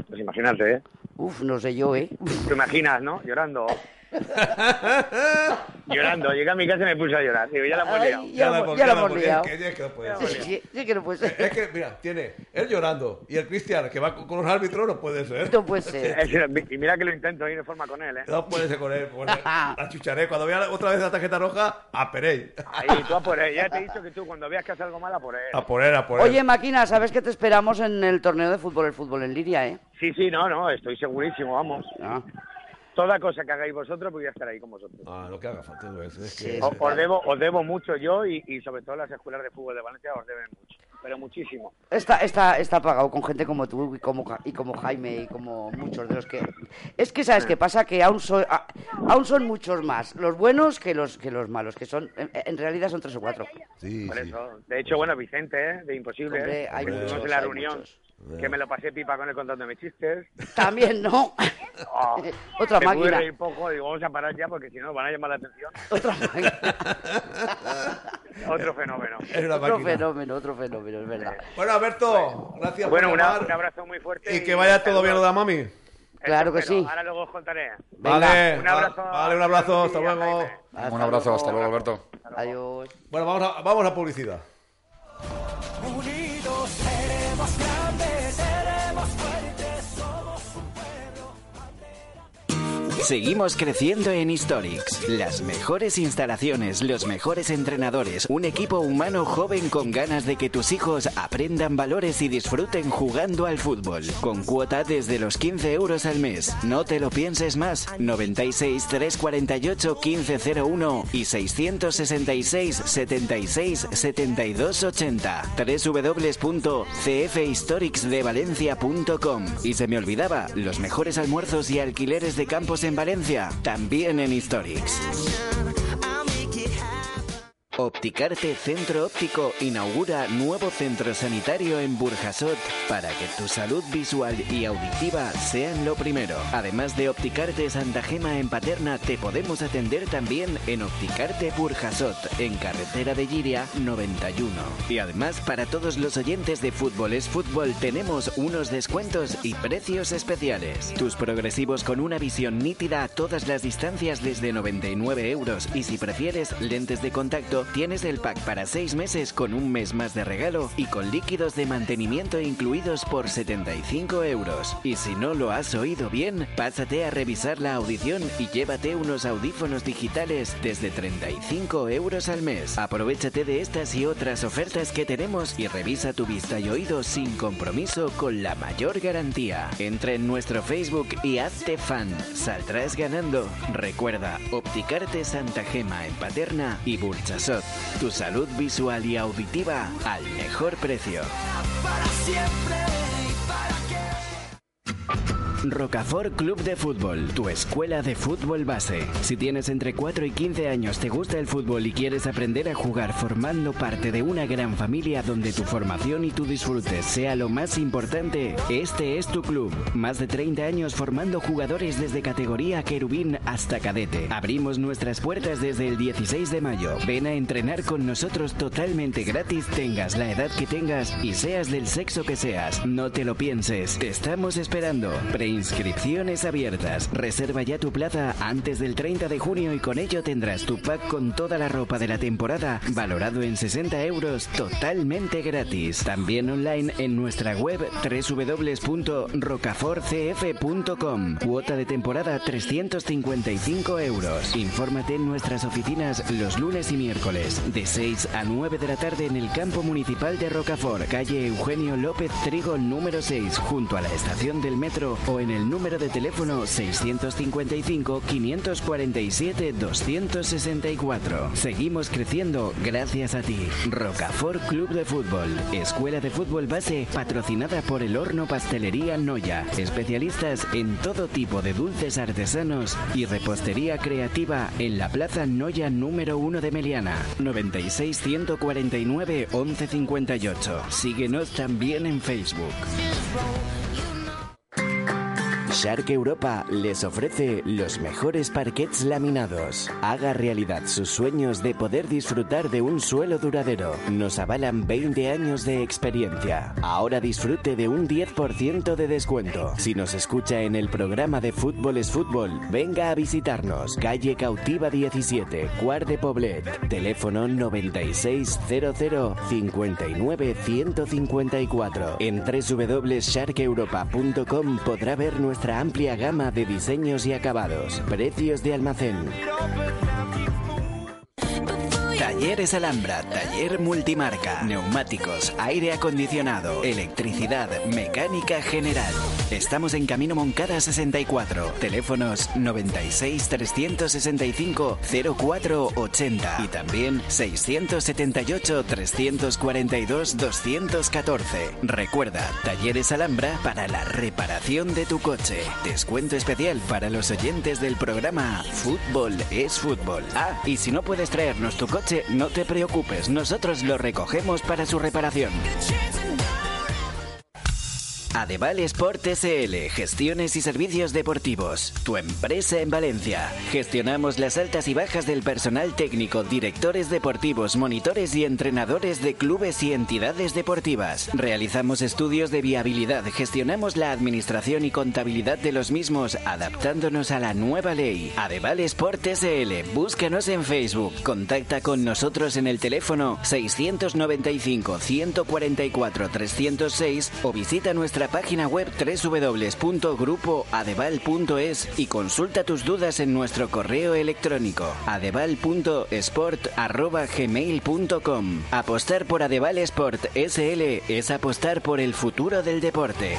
Pues imagínate, ¿eh? Uf, no sé yo, ¿eh? Te imaginas, ¿no? Llorando. <laughs> Llorando. Llegué a mi casa y me puse a llorar. Digo, ya la hemos liado. Ya, la hemos- ya la hemos liado. es que- es que no puede Ya ser. hemos Sí, sí que no puede Es que, mira, tiene él llorando y el Cristian que va con los árbitros no puede ser. No puede ser. Y mira que lo intento ir de forma con él, ¿eh? No puede ser con él. con él. <laughs> La chucharé. Cuando vea otra vez la tarjeta roja, a Perey. Ahí, tú a por él. Ya te he dicho que tú cuando veas que hace algo mal, a por él. A por él, a por él. Oye, Máquina, ¿sabes que te esperamos en el torneo de fútbol, el fútbol en Liria, eh? Sí, sí, no, no, estoy segurísimo, vamos. Ah. Toda cosa que hagáis vosotros, voy a estar ahí con vosotros. Ah, lo que haga falta. Es, es Sí, que, Os, os debo, os debo mucho yo y, y sobre todo las escuelas de fútbol de Valencia os deben mucho, pero muchísimo. Está, está, está pagado con gente como tú y como, y como Jaime y como muchos de los que... Es que, ¿sabes qué pasa? Que aún, son a- aún son muchos más los buenos que los, que los malos, que son... En, en realidad son tres o cuatro. sí, Por sí. eso. De hecho, bueno, Vicente, ¿eh? de Imposible, Hombre, ¿eh? hay que muchos, estuvimos en la hay reunión, muchos. Que me lo pasé pipa con él contándome chistes. También, ¿no? Oh, <laughs> Otra me pude máquina. reír poco, digo, vamos a parar ya porque si no van a llamar la atención. Otra máquina. <laughs> Otro fenómeno. Es una Otro máquina. fenómeno, otro fenómeno, es verdad. Bueno, Alberto, gracias Bueno, por llamar. un abrazo muy fuerte. Y que vaya todo bien lo de la mami. Claro que sí. Ahora luego os contaré. Venga. Vale, Un abrazo. va- vale, un abrazo, hasta luego. Un abrazo, hasta luego, Alberto. Adiós. Bueno, vamos a, vamos a publicidad. Juntos seremos grandes, seremos fuertes. Seguimos creciendo en Historics. Las mejores instalaciones, los mejores entrenadores, un equipo humano joven con ganas de que tus hijos aprendan valores y disfruten jugando al fútbol. Con cuota desde los 15 euros al mes. No te lo pienses más. 96 348 1501 y 666 76 72 80. www.cfhistoricsdevalencia.com Y se me olvidaba, los mejores almuerzos y alquileres de campos en Valencia, también en Historics. Opticarte Centro Óptico inaugura nuevo centro sanitario en Burjasot para que tu salud visual y auditiva sean lo primero. Además de Opticarte Santa Gema en Paterna, te podemos atender también en Opticarte Burjasot, en carretera de Giria 91. Y además, para todos los oyentes de Fútbol es Fútbol, tenemos unos descuentos y precios especiales. Tus progresivos con una visión nítida a todas las distancias desde 99 euros y si prefieres lentes de contacto, tienes el pack para 6 meses con un mes más de regalo y con líquidos de mantenimiento incluidos por 75 euros. Y si no lo has oído bien, pásate a revisar la audición y llévate unos audífonos digitales desde 35 euros al mes. Aprovechate de estas y otras ofertas que tenemos y revisa tu vista y oído sin compromiso con la mayor garantía. Entra en nuestro Facebook y hazte fan. Saldrás ganando. Recuerda, Opticarte Santa Gema en Paterna y Tu salud visual y auditiva al mejor precio. Rocafort Club de Fútbol, tu escuela de fútbol base. Si tienes entre 4 y 15 años, te gusta el fútbol y quieres aprender a jugar formando parte de una gran familia donde tu formación y tu disfrute sea lo más importante, este es tu club. Más de 30 años formando jugadores desde categoría querubín hasta cadete. Abrimos nuestras puertas desde el 16 de mayo. Ven a entrenar con nosotros totalmente gratis, tengas la edad que tengas y seas del sexo que seas. No te lo pienses, te estamos esperando. Preinscripciones abiertas. Reserva ya tu plaza antes del 30 de junio y con ello tendrás tu pack con toda la ropa de la temporada valorado en 60 euros totalmente gratis. También online en nuestra web www.rocaforcf.com. Cuota de temporada 355 euros. Infórmate en nuestras oficinas los lunes y miércoles de 6 a 9 de la tarde en el campo municipal de Rocafort, calle Eugenio López Trigo número 6, junto a la estación del metro o en el número de teléfono 655 547 264. Seguimos creciendo gracias a ti. Rocafort Club de Fútbol, escuela de fútbol base patrocinada por el Horno Pastelería Noya, especialistas en todo tipo de dulces artesanos y repostería creativa en la Plaza Noya número 1 de Meliana, 96 149 1158. Síguenos también en Facebook. Shark Europa les ofrece los mejores parquets laminados. Haga realidad sus sueños de poder disfrutar de un suelo duradero. Nos avalan 20 años de experiencia. Ahora disfrute de un 10% de descuento. Si nos escucha en el programa de Fútbol es Fútbol, venga a visitarnos. Calle Cautiva 17, Cuart de Poblet. Teléfono 9600 59 154. En www.sharkeuropa.com podrá ver nuestra amplia gama de diseños y acabados. Precios de almacén. Talleres Alhambra, taller multimarca, neumáticos, aire acondicionado, electricidad, mecánica general. Estamos en Camino Moncada 64, teléfonos 96 365 0480 y también 678 342 214. Recuerda, Talleres Alhambra para la reparación de tu coche. Descuento especial para los oyentes del programa Fútbol es Fútbol. Ah, y si no puedes traernos tu coche, no te preocupes, nosotros lo recogemos para su reparación. Adeval Sport SL, gestiones y servicios deportivos. Tu empresa en Valencia. Gestionamos las altas y bajas del personal técnico, directores deportivos, monitores y entrenadores de clubes y entidades deportivas. Realizamos estudios de viabilidad, gestionamos la administración y contabilidad de los mismos, adaptándonos a la nueva ley. Adeval Sport SL, búscanos en Facebook. Contacta con nosotros en el teléfono 695 144 306 o visita nuestra página web www.grupoadeval.es y consulta tus dudas en nuestro correo electrónico adeval.sport@gmail.com. Apostar por Adeval Sport SL es apostar por el futuro del deporte.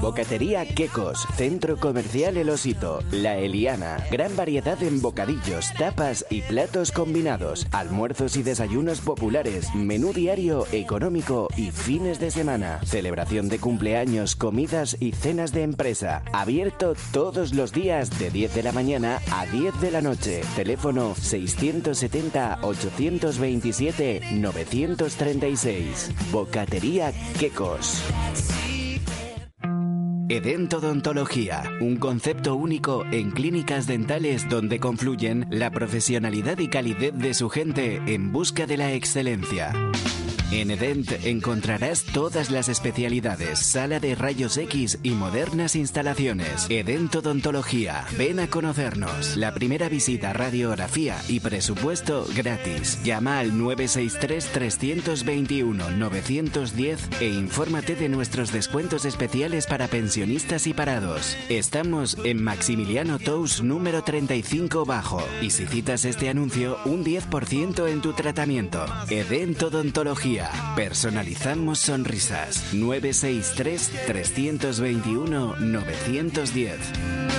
Bocatería Quecos, Centro Comercial El Osito, La Eliana. Gran variedad en bocadillos, tapas y platos combinados, almuerzos y desayunos populares, menú diario, económico y fines de semana. Celebración de cumpleaños, comidas y cenas de empresa. Abierto todos los días de 10 de la mañana a 10 de la noche. Teléfono 670-827-936. Bocatería Quecos. Edentodontología, un concepto único en clínicas dentales donde confluyen la profesionalidad y calidez de su gente en busca de la excelencia. En Edent encontrarás todas las especialidades, sala de rayos X y modernas instalaciones. Edent Odontología. Ven a conocernos. La primera visita, radiografía y presupuesto gratis. Llama al 963-321-910 e infórmate de nuestros descuentos especiales para pensionistas y parados. Estamos en Maximiliano Tous número 35 bajo. Y si citas este anuncio, un 10% en tu tratamiento. Edent Odontología. Personalizamos sonrisas. 963-321-910.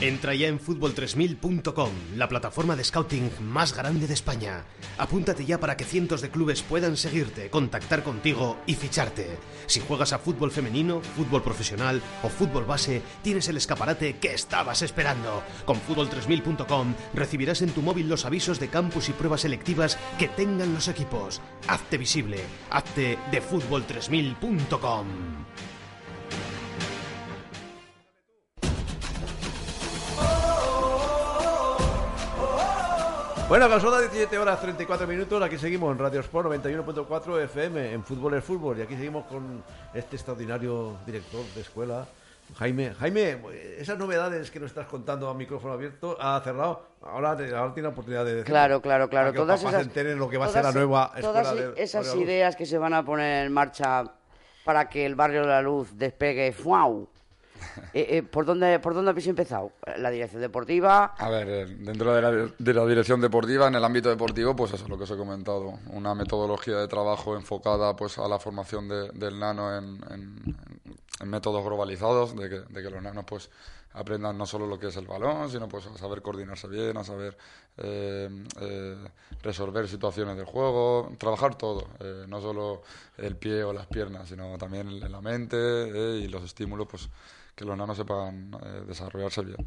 Entra ya en fútbol3000.com, la plataforma de scouting más grande de España. Apúntate ya para que cientos de clubes puedan seguirte, contactar contigo y ficharte. Si juegas a fútbol femenino, fútbol profesional o fútbol base, tienes el escaparate que estabas esperando. Con fútbol3000.com recibirás en tu móvil los avisos de campus y pruebas selectivas que tengan los equipos. Hazte visible, hazte de fútbol3000.com. Bueno, con son las 17 horas 34 minutos, aquí seguimos en Radio Sport 91.4 FM, en Fútbol es Fútbol, y aquí seguimos con este extraordinario director de escuela, Jaime. Jaime, esas novedades que nos estás contando a micrófono abierto, ha cerrado, ahora, ahora tiene la oportunidad de decir. Claro, claro, claro. Para que los Todas papás esas, lo que va a ser todas- la nueva todas escuela de esas Oriol. ideas que se van a poner en marcha para que el barrio de la luz despegue, ¡fuau! Eh, eh, ¿por, dónde, ¿Por dónde habéis empezado? ¿La dirección deportiva? A ver, dentro de la, de la dirección deportiva, en el ámbito deportivo, pues eso es lo que os he comentado. Una metodología de trabajo enfocada pues a la formación de- del nano en, en- en métodos globalizados, de que, de que los nanos pues aprendan no solo lo que es el balón, sino pues a saber coordinarse bien, a saber eh, eh, resolver situaciones del juego, trabajar todo, eh, no solo el pie o las piernas, sino también la mente eh, y los estímulos, pues que los nanos sepan eh, desarrollarse bien.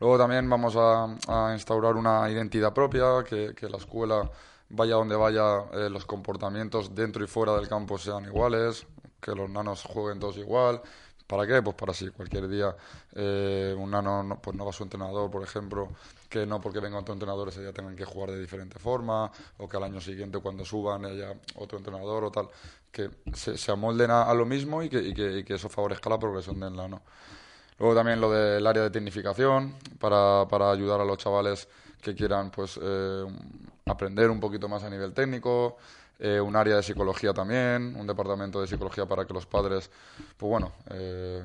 Luego también vamos a, instaurar una identidad propia, que, que la escuela, vaya donde vaya, eh, los comportamientos dentro y fuera del campo sean iguales, que los nanos jueguen todos igual. ¿Para qué? Pues para si cualquier día eh, un nano no, pues no va a su entrenador, por ejemplo, que no porque venga otro entrenador ese día tengan que jugar de diferente forma, o que al año siguiente cuando suban haya otro entrenador o tal, que se, se amolden a, lo mismo y que, y que- y que eso favorezca la progresión del nano. Luego también lo del área de tecnificación, para, para ayudar a los chavales que quieran pues eh, aprender un poquito más a nivel técnico, eh, un área de psicología también, un departamento de psicología para que los padres, pues bueno, eh,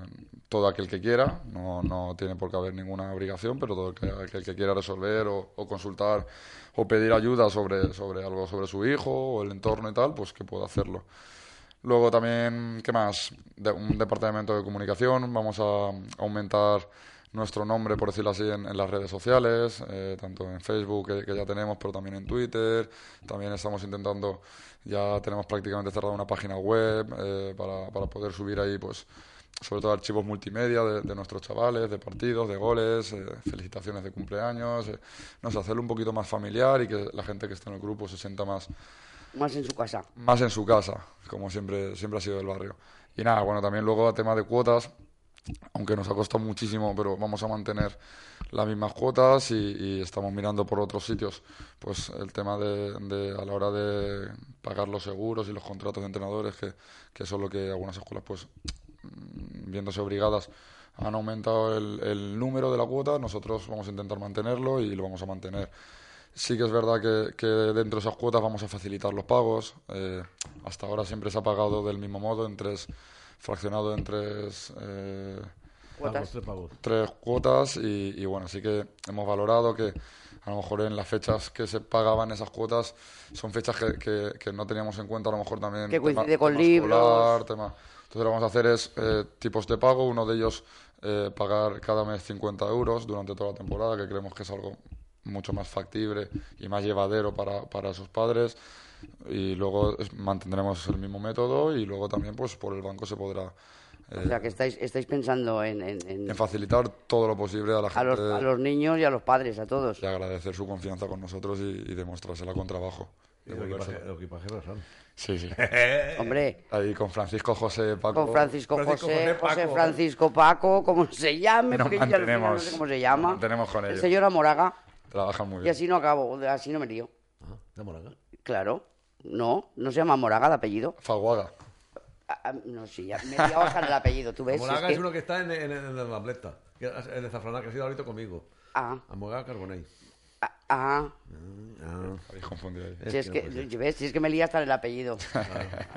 todo aquel que quiera, no, no tiene por qué haber ninguna obligación, pero todo aquel, que quiera resolver o, o consultar o pedir ayuda sobre, sobre algo sobre su hijo o el entorno y tal, pues que pueda hacerlo. Luego también, ¿qué más? De- un departamento de comunicación. Vamos a aumentar nuestro nombre, por decirlo así, en, en las redes sociales, eh, tanto en Facebook, que, que ya tenemos, pero también en Twitter. También estamos intentando, ya tenemos prácticamente cerrada una página web eh, para, para poder subir ahí, pues, sobre todo archivos multimedia de, de nuestros chavales, de partidos, de goles, eh, felicitaciones de cumpleaños. eh, no sé, hacerlo un poquito más familiar y que la gente que está en el grupo se sienta más Más en su casa. más en su casa, como siempre, siempre ha sido del barrio. Y nada, bueno, también luego a tema de cuotas, aunque nos ha costado muchísimo, pero vamos a mantener las mismas cuotas y, y estamos mirando por otros sitios, pues el tema de, de a la hora de pagar los seguros y los contratos de entrenadores, que, que eso es lo que algunas escuelas, pues mm, viéndose obligadas, han aumentado el, el número de la cuota, nosotros vamos a intentar mantenerlo y lo vamos a mantener. Sí que es verdad que, que dentro de esas cuotas vamos a facilitar los pagos. eh, hasta ahora siempre se ha pagado del mismo modo, en tres, fraccionado en tres, eh, Cuotas. Tres pagos. tres cuotas y, y bueno, sí que hemos valorado que a lo mejor en las fechas que se pagaban esas cuotas son fechas que, que- que no teníamos en cuenta, a lo mejor también. Que coincide con tema libros. escolar, tema- Entonces lo que vamos a hacer es eh, tipos de pago, uno de ellos eh, pagar cada mes 50 euros durante toda la temporada, que creemos que es algo mucho más factible y más llevadero para, para esos padres. Y luego mantendremos el mismo método y luego también pues por el banco se podrá eh, O sea, que estáis, estáis pensando en, en- en- en facilitar todo lo posible a la a, gente los, a los niños y a los padres, a todos. y agradecer su confianza con nosotros y, y demostrársela con trabajo. Y los lo son. Sí, sí. <laughs> Hombre, Ahí con Francisco José Paco. con Francisco, Francisco José, José José Paco. Francisco Paco, como se llame, Nos porque yo al final no sé cómo se llama. nos mantenemos con El ellos. señor Amoraga, Trabajan muy y bien. así no acabo, así no me lío. Ah, de Moraga. Claro, no, no se llama Moraga de apellido. Faguaga. Ah, ah, no, sí, ya me he liado hasta en el apellido, ¿tú ves? Moraga Es es, que- uno que está en, en, en el Lambleta, que es el de Zafraná, que ha sido ahorita conmigo. Ah, Amoraga Carbonell. ah, ah, Ah. Habéis confundido ahí. Si es que puede ¿ves? Si es que me lía hasta en el apellido. <laughs> No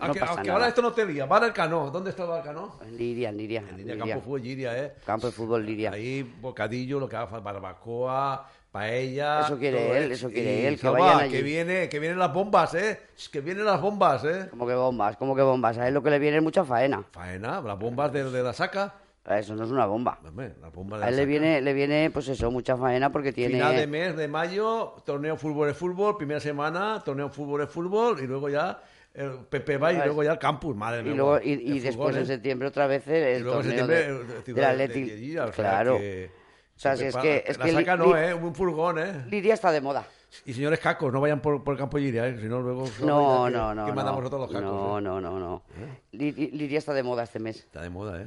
Aunque, pasa aunque nada. ahora esto no te lía. Va al Cano. ¿Dónde está el Cano? Liria, Liria, En Liria, Liria. Campo Fútbol, Liria, ¿eh? Campo de fútbol Liria. Ahí, bocadillo, lo que haga falta, barbacoa, paella. Eso quiere todo, él, ¿eh? eso quiere Y, él, que Salva, vayan allí. Que, viene, que vienen las bombas, ¿eh? Que vienen las bombas, ¿eh? Como que bombas, como que bombas. A él lo que le viene es mucha faena. Faena, las bombas de, de la saca. A Eso no es una bomba. De A la él le viene, le viene, pues eso, mucha faena porque tiene... Final de mes de mayo, torneo fútbol de fútbol, primera semana, torneo fútbol de fútbol, y luego ya el Pepe va y luego ya el campus, madre Y, mía. luego, y, y El después en septiembre otra vez el, Y luego torneo de- el- el del Ciudad de- Athletic. de Lleida, o sea claro. que sea, se si es que... Es la que saca Li- no, ¿eh? Un furgón, ¿eh? Liria está de moda. Y señores cacos, no vayan por, por el campo Giria, ¿eh? Si no, luego... No, que, no, no. Que no. mandamos nosotros los cacos, No, ¿eh? no, no, no. Li- Liria está de moda este mes. Está de moda, ¿eh?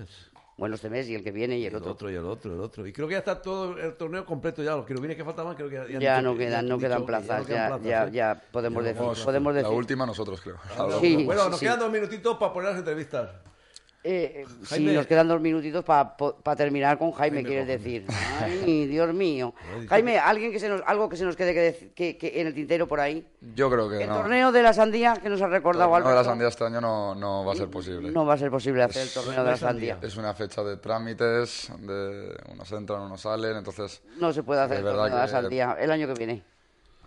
Bueno, este mes y el que viene y Y el el otro. otro y el otro, el otro. Y creo que ya está todo el torneo completo ya. Los quirubines que faltaban creo que ya, Ya dicho no que- quedan, no quedan que plazas. no quedan Ya, plazas, ya, ¿eh? ya podemos Ya decir. Podemos La decir. última nosotros, creo. Sí, Bueno, nos sí. quedan dos minutitos para poner las entrevistas. Eh, eh, sí, Jaime. nos quedan dos minutitos para terminar con Jaime, Jaime, quieres decir. <laughs> Ay, Dios mío. Jaime, alguien que se nos, algo que se nos quede que que, que en el tintero por ahí. Yo creo que El no. torneo de la sandía que nos ha El recordado torneo de la sandía este año no, no va a ser posible. No va a ser posible hacer el torneo de la sandía. Es una fecha de trámites, de unos entran, unos salen, entonces No se puede hacer el torneo de la sandía el año que viene.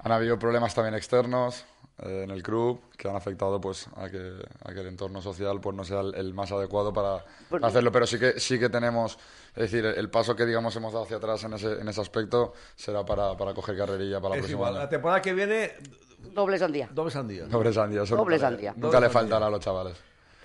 han habido problemas también externos eh, en el club que han afectado pues a que, a que el entorno social pues no sea el, el más adecuado para, hacerlo, pero sí que sí que tenemos, es decir, el paso que digamos hemos dado hacia atrás en ese, en ese aspecto será para, para coger carrerilla para el Es próximo igual, la temporada que viene, Doble sandía. doble sandía. Doble sandía, eso Doble nunca le- sandía. Nunca Doble le sandía. faltará a los chavales.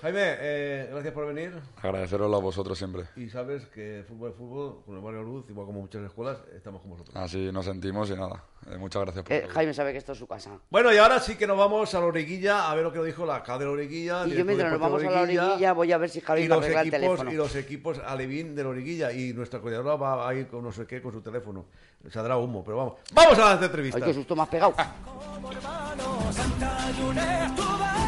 Jaime, eh, gracias por venir. Agradeceroslo a vosotros siempre. Y sabes que fútbol es fútbol, con el Barrio Luz, igual como muchas escuelas, estamos con vosotros. Así nos sentimos y nada. eh, muchas gracias por Eh. Jaime sabe que esto es su casa. Bueno, y ahora sí que nos vamos a la origuilla a ver lo que nos dijo la alcalde de la origuilla. Y yo mientras nos vamos a la origuilla voy a ver si Javi y me los arregla el equipos teléfono. y los equipos alevín de la origuilla y nuestra coordinadora va a ir con no sé qué con su teléfono saldrá humo pero vamos vamos a las Ay, entrevistas qué susto más pegado. <laughs>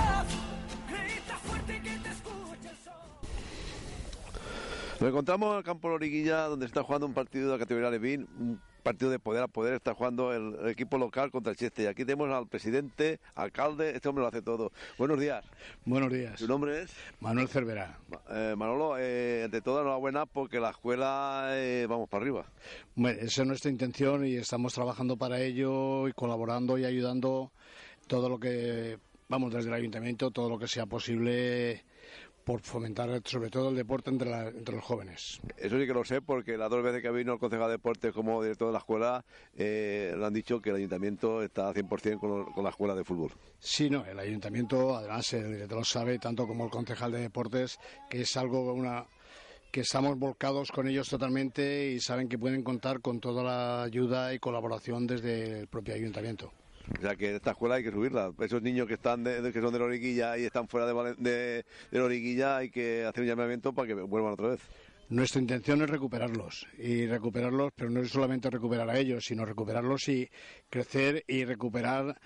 Nos encontramos en el campo de la Origuilla, donde está jugando un partido de la categoría Levín, un partido de poder a poder, está jugando el, el equipo local contra el Cheste. Y aquí tenemos al presidente, alcalde, este hombre lo hace todo. Buenos días. Buenos días. ¿Tu nombre es? Manuel Cervera. Eh, Manolo, eh, ante todo enhorabuena porque la escuela, eh, vamos para arriba. Bueno, esa es nuestra intención y estamos trabajando para ello y colaborando y ayudando todo lo que, vamos, desde el ayuntamiento, todo lo que sea posible por fomentar sobre todo el deporte entre, la- entre los jóvenes. Eso sí que lo sé porque las dos veces que vino el concejal de deportes como director de la escuela, eh, le han dicho que el ayuntamiento está 100% con, con la escuela de fútbol. Sí, no, el ayuntamiento, además el director lo sabe, tanto como el concejal de deportes, que es algo, una que estamos volcados con ellos totalmente y saben que pueden contar con toda la ayuda y colaboración desde el propio ayuntamiento. O sea que esta escuela hay que subirla. Esos niños que están de, que son de la origuilla y están fuera de, de, de la origuilla hay que hacer un llamamiento para que vuelvan otra vez. Nuestra intención es recuperarlos y recuperarlos, pero no es solamente recuperar a ellos, sino recuperarlos y crecer y recuperar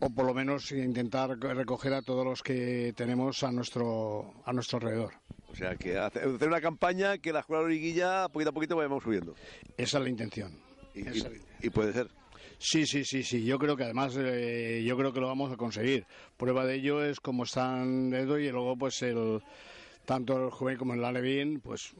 o por lo menos intentar recoger a todos los que tenemos a nuestro a nuestro alrededor. O sea que hace- hacer una campaña que la escuela de la origuilla poquito a poquito vayamos subiendo. Esa es la intención. Y, Esa y- es la intención. y puede ser. Sí, sí, sí, sí. Yo creo que además, eh, yo creo que lo vamos a conseguir. Prueba de ello es como están Edo y luego pues el tanto el juvenil como el Alevín, pues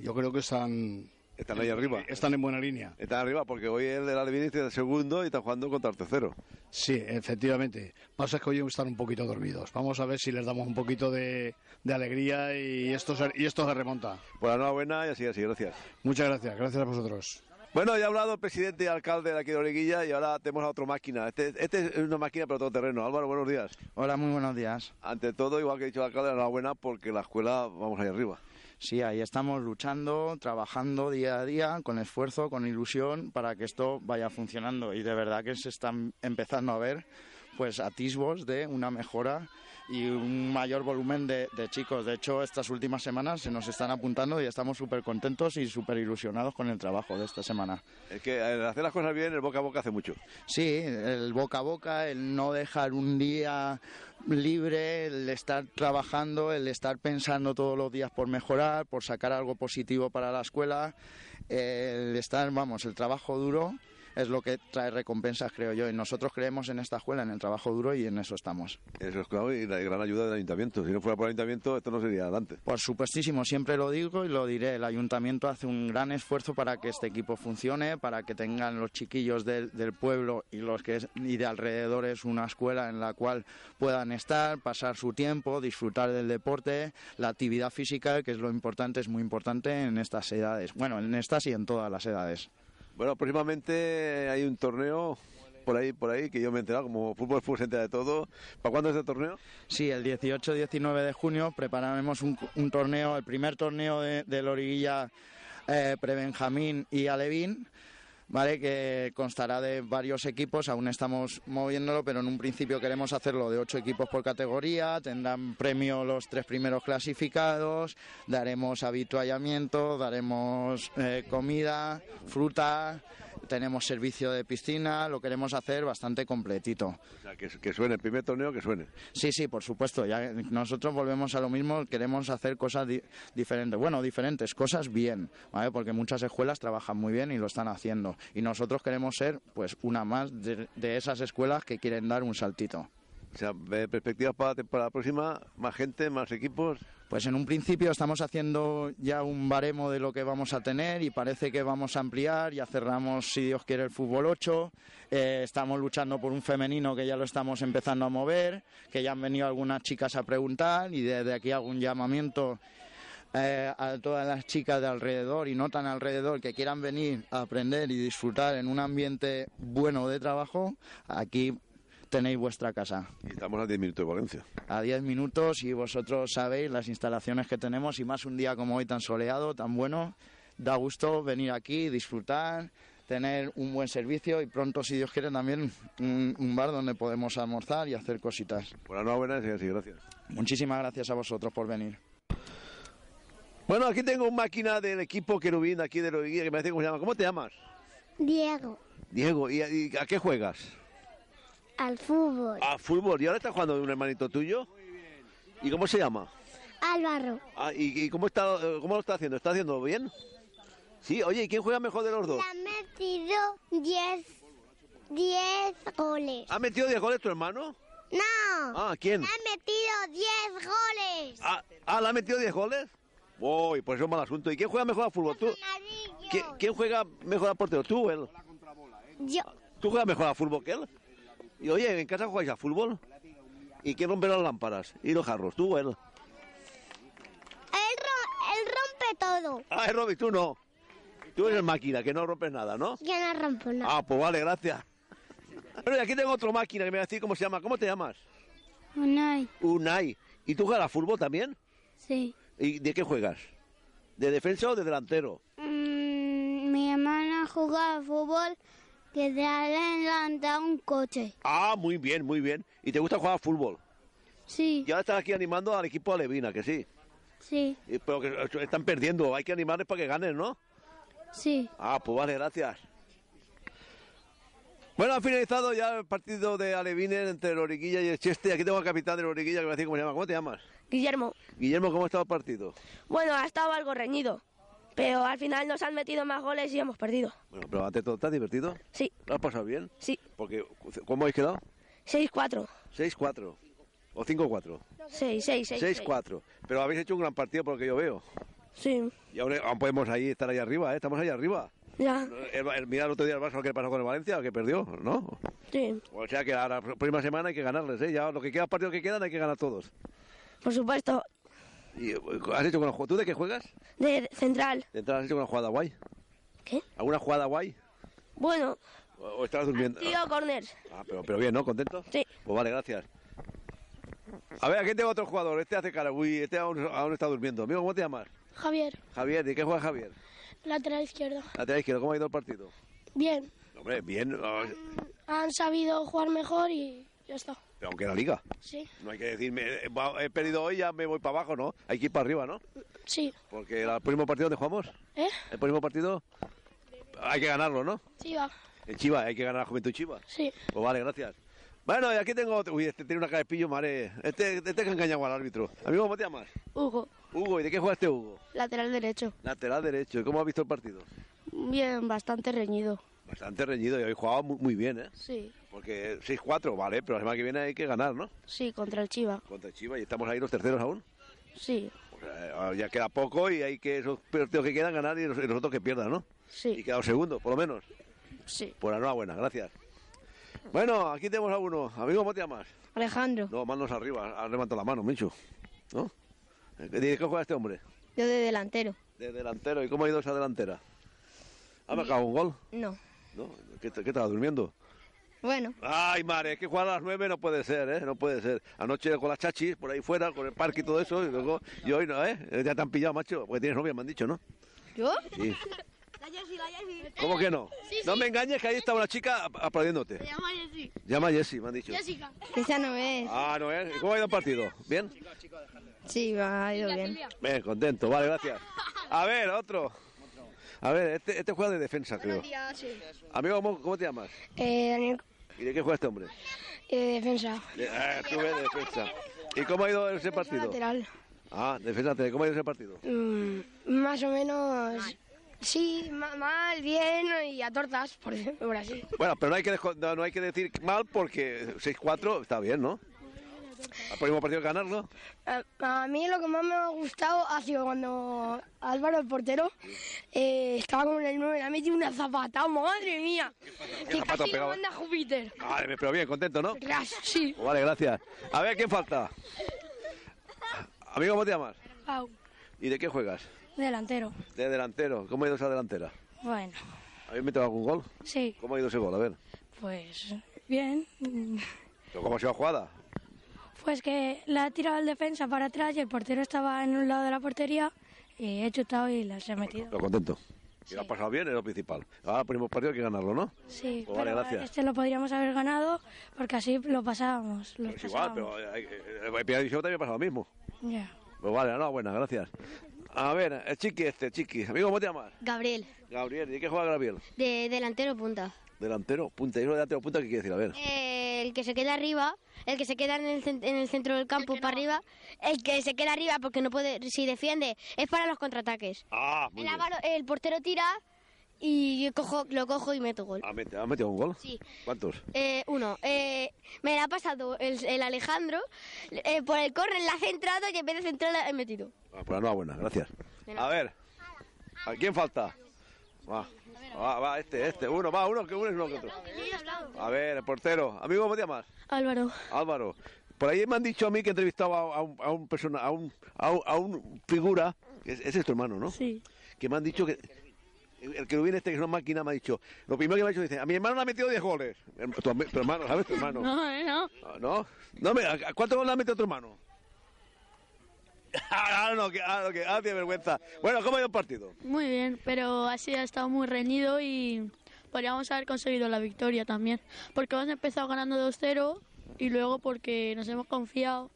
yo creo que están Están ahí arriba. Están en buena línea. Están arriba porque hoy el del Alevines es el segundo y está jugando contra el tercero. Sí, efectivamente. Pasa que hoy están un poquito dormidos. Vamos a ver si les damos un poquito de, de alegría y esto, se, y esto se remonta. Pues enhorabuena y así, así, gracias. Muchas gracias, gracias a vosotros. Bueno, ya ha hablado el presidente y alcalde de aquí de Oreguilla y ahora tenemos a otra máquina. Este, este es una máquina pero todo terreno. Álvaro, buenos días. Hola, muy buenos días. Ante todo, igual que ha dicho el alcalde, enhorabuena porque la escuela vamos ahí arriba. Sí, ahí estamos luchando, trabajando día a día, con esfuerzo, con ilusión, para que esto vaya funcionando. Y de verdad que se están empezando a ver pues atisbos de una mejora y un mayor volumen de, de chicos. De hecho, estas últimas semanas se nos están apuntando y estamos súper contentos y súper ilusionados con el trabajo de esta semana. Es que el hacer las cosas bien, el boca a boca hace mucho. Sí, el boca a boca, el no dejar un día libre, el estar trabajando, el estar pensando todos los días por mejorar, por sacar algo positivo para la escuela, el estar, vamos, el trabajo duro es lo que trae recompensas, creo yo. Y nosotros creemos en esta escuela, en el trabajo duro y en eso estamos. Eso es claro y la gran ayuda del ayuntamiento. Si no fuera por el ayuntamiento, esto no sería adelante. Por supuestísimo, siempre lo digo y lo diré. El ayuntamiento hace un gran esfuerzo para que este equipo funcione, para que tengan los chiquillos del, del pueblo y los que es, y de alrededores una escuela en la cual puedan estar, pasar su tiempo, disfrutar del deporte, la actividad física, que es lo importante, es muy importante en estas edades. Bueno, en estas y en todas las edades. Bueno, próximamente hay un torneo por ahí, por ahí, que yo me he enterado, como fútbol, fútbol se de todo. ¿Para cuándo es el torneo? Sí, el 18-19 de junio prepararemos un, un, torneo, el primer torneo de, de Loriguilla eh, Prebenjamín y Alevín. ¿Vale? que constará de varios equipos, aún estamos moviéndolo, pero en un principio queremos hacerlo de ocho equipos por categoría, tendrán premio los tres primeros clasificados, daremos habituallamiento, daremos eh, comida, fruta, tenemos servicio de piscina, lo queremos hacer bastante completito. O sea, que, que suene, el primer torneo que suene. Sí, sí, por supuesto, ya nosotros volvemos a lo mismo, queremos hacer cosas di diferentes, bueno, diferentes, cosas bien, ¿vale? porque muchas escuelas trabajan muy bien y lo están haciendo y nosotros queremos ser pues una más de, de esas escuelas que quieren dar un saltito. O sea, perspectivas para la temporada próxima, más gente, más equipos. Pues en un principio estamos haciendo ya un baremo de lo que vamos a tener y parece que vamos a ampliar. Ya cerramos, si Dios quiere, el fútbol 8. Eh, estamos luchando por un femenino que ya lo estamos empezando a mover, que ya han venido algunas chicas a preguntar y desde aquí hago un llamamiento eh, a todas las chicas de alrededor y no tan alrededor que quieran venir a aprender y disfrutar en un ambiente bueno de trabajo, aquí tenéis vuestra casa. Y estamos a 10 minutos de Valencia. A 10 minutos y vosotros sabéis las instalaciones que tenemos y más un día como hoy tan soleado, tan bueno, da gusto venir aquí, disfrutar, tener un buen servicio y pronto, si Dios quiere, también un, un bar donde podemos almorzar y hacer cositas. Enhorabuena y gracias. Muchísimas gracias a vosotros por venir. Bueno, aquí tengo una máquina del equipo Querubín aquí de Loriguilla que me dice cómo se llama. ¿Cómo te llamas? Diego, Diego, ¿y, y a qué juegas? Al fútbol. A fútbol. ¿Y ahora estás jugando un hermanito tuyo? ¿Y cómo se llama? Álvaro, Ah, ¿y, y cómo, está, eh, cómo lo está haciendo? ¿Está haciendo bien? Sí, oye, ¿y quién juega mejor de los dos? le ha metido 10 10 goles. ¿Ha metido 10 goles tu hermano? No, Ah, ¿quién? le ha metido 10 goles. Ah, ah, ¿le ha metido 10 goles? Uy, pues eso es mal asunto. ¿Y quién juega mejor al fútbol? ¿Tú? ¿Qui- ¿Quién juega mejor al portero? ¿Tú o él? Yo, ¿Tú juegas mejor al fútbol que él? Y oye, ¿en casa jugáis al fútbol? ¿Y quién rompe las lámparas? ¿Y los jarros? ¿Tú o él? él, ro- él rompe todo. Ah, Roby, tú no. Tú eres máquina, que no rompes nada, ¿no? Yo no rompo nada. Ah, pues vale, gracias. Bueno, y aquí tengo otra máquina que me va a decir cómo se llama. ¿Cómo te llamas? Unai, Unai. ¿Y tú juegas al fútbol también? sí. ¿Y de qué juegas? ¿De defensa o de delantero? Mm, mi hermana juega al fútbol que se adelanta un coche. Ah, muy bien, muy bien. ¿Y te gusta jugar al fútbol? Sí, Y ahora estás aquí animando al equipo Alevina, que sí. sí, Y- Pero que están perdiendo, hay que animarles para que ganen, ¿no? sí. Ah, pues vale, gracias. Bueno, ha finalizado ya el partido de Alevines entre el Oriquilla y el Cheste. Aquí tengo al capitán del Oriquilla que me a decir cómo se llama. ¿Cómo te llamas? Guillermo, Guillermo, ¿cómo ha estado el partido? bueno, ha estado algo reñido, pero al final nos han metido más goles y hemos perdido. Bueno, pero ante todo, ¿estás divertido? Sí. ¿Lo has pasado bien? Sí. Porque, ¿cómo habéis quedado? 6-4. 6-4. ¿O 5-4? 6, 6, 6. 6-4. Pero habéis hecho un gran partido por lo que yo veo. Sí, Y aún, aún podemos ahí estar ahí arriba, ¿eh? Estamos ahí arriba. ya, El, el- mira el otro día el Barça lo que pasó con el Valencia, que perdió, ¿no? sí, O sea que a la próxima semana hay que ganarles, ¿eh? Ya lo que queda partidos que quedan hay que ganar todos. por supuesto. ¿Y has hecho con la jugada? ¿Tú de qué juegas? De central. ¿De entrada has hecho una jugada guay? ¿Qué? ¿Alguna jugada guay? Bueno, ¿O, o estabas durmiendo? tío corner. Ah, pero, pero bien, ¿no? ¿Contento? Sí. Pues vale, gracias. A ver, aquí tengo otro jugador. Este hace cara. Uy, este aún, aún está durmiendo. Amigo, ¿cómo te llamas? Javier, Javier. ¿De qué juega Javier? lateral izquierdo. Lateral izquierdo. ¿Cómo ha ido el partido? Bien, Hombre, bien. ah, han sabido jugar mejor y ya está. Pero aunque la liga. Sí, No hay que decirme, eh, he perdido hoy, ya me voy para abajo, ¿no? Hay que ir para arriba, ¿no? sí. Porque el próximo partido, ¿dónde jugamos? ¿Eh? El próximo partido hay que ganarlo, ¿no? Sí, va. En Chiva, hay que ganar a Juventud Chiva. Sí. Pues vale, gracias. Bueno, y aquí tengo otro. Uy, este tiene una cara de pillo, madre. Este, este que engañado al árbitro. Amigo, ¿cómo te llamas? Hugo, Hugo, ¿y de qué juega este Hugo? lateral derecho. Lateral derecho. ¿Y cómo has visto el partido? Bien, bastante reñido. Bastante reñido y hoy jugaba muy, muy bien, ¿eh? Sí, Porque 6-4, vale, pero la semana que viene hay que ganar, ¿no? sí, contra el Chiva. Contra Chiva y estamos ahí los terceros aún. Sí, O sea, ya queda poco y hay que esos partidos que quedan ganar y los, y los otros que pierdan, ¿no? Sí. Y quedado segundo, por lo menos. sí. Pues enhorabuena, gracias. Bueno, aquí tenemos a uno. Amigo, ¿cómo te llamas? Alejandro, No, manos arriba, has levantado la mano, Micho. ¿No? ¿De qué juega este hombre? yo de delantero. De delantero. ¿Y cómo ha ido esa delantera? ¿Ha marcado un gol? No. ¿No? ¿Qué, qué estaba durmiendo? Bueno, Ay, madre, es que jugar a las nueve no puede ser, ¿eh? No puede ser. Anoche con las chachis, por ahí fuera, con el parque y todo eso, y luego... Y hoy no, ¿eh? Ya te han pillado, macho, porque tienes novia, me han dicho, ¿no? ¿yo? Sí. <laughs> ¿Cómo que no? no me engañes que ahí está una chica ap- aplaudiéndote. llama Jessy. Llama a Jessie, me han dicho. Jessica. Esa no es. Ah, no es. ¿Cómo ha ido el partido? ¿Bien? Sí, ha ido bien. Bien, contento, vale, gracias. A ver, otro. A ver, este, este juega de defensa, creo. Amigo, ¿cómo, te llamas? Eh, Daniel, ¿Y de qué juega este hombre? eh, defensa. De, ah, tú ves de defensa. ¿Y cómo ha ido ese partido? Lateral. Ah, defensa lateral. ¿Cómo ha ido ese partido? Mm, más o menos. Sí, ma- mal, bien y a tortas, por, por así. Bueno, pero no hay que, no, no hay que decir mal porque 6-4 está bien, ¿no? Al próximo partido ganarlo. A, a mí lo que más me ha gustado ha sido cuando Álvaro, el portero, eh, estaba con el 9, le ha metido una zapata, madre mía. Que casi lo manda Júpiter. Vale, pero bien, contento, ¿no? Ras, sí. Pues vale, gracias. A ver, ¿quién falta? Amigo, ¿cómo te llamas? Pau, ¿Y de qué juegas? delantero. De delantero. ¿Cómo ha ido esa delantera? Bueno, ¿Habéis metido algún gol? sí, ¿Cómo ha ido ese gol? A ver. pues bien. ¿Pero ¿Cómo ha sido la jugada? Pues que la ha tirado el defensa para atrás y el portero estaba en un lado de la portería y he chutado y las he metido. Pero contento. Y lo ha pasado bien, es lo principal. Ahora el próximo partido hay que ganarlo, ¿no? Sí, Pues vale, gracias. este lo podríamos haber ganado porque así lo pasábamos. Lo Es igual, pero eh, la división también pasa lo mismo. Ya. Pues vale, enhorabuena, gracias. A ver, el chiqui este, chiqui. Amigo, ¿cómo te llamas? Gabriel, Gabriel. ¿Y qué juega Gabriel? de delantero punta. Delantero, punta. ¿Y eso de delantero, punta qué quiere decir? A ver. Eh, el que se queda arriba, el que se queda en el, en el centro del campo para arriba, el que se queda arriba porque no puede, si defiende, es para los contraataques. Ah, muy El, bien. El portero tira y yo cojo, lo cojo y meto gol. ¿Has metido, has metido un gol? Sí. ¿Cuántos? Eh, uno, eh, me la ha pasado el, el Alejandro, eh, por el corner la ha centrado y en vez de centrar la he metido. Ah, pues enhorabuena, gracias. A ver, ¿a quién falta? Va, va, va, este, este, uno, va, uno, que uno es uno que otro. A ver, el portero. Amigo, ¿cómo te llamas? Álvaro, Álvaro. Por ahí me han dicho a mí que he entrevistado a, a un, a un persona, a un, a un, a un figura, que es- ese es tu hermano, ¿no? Sí. Que me han dicho que el que lo viene este que es una máquina me ha dicho, lo primero que me ha dicho dice, a mi hermano le ha metido 10 goles. Em, Tu, hermano, ¿sabes? Tu hermano. <laughs> No, eh, no. ¿No? No, me, ¿a- a ¿Cuántos goles le ha metido tu hermano? <laughs> ah, no, que, ah, no, que, ah, tiene vergüenza. Bueno, ¿cómo ha ido el partido? Muy bien, pero así ha estado muy reñido y podríamos haber conseguido la victoria también. Porque hemos empezado ganando 2-0 y luego porque nos hemos confiado.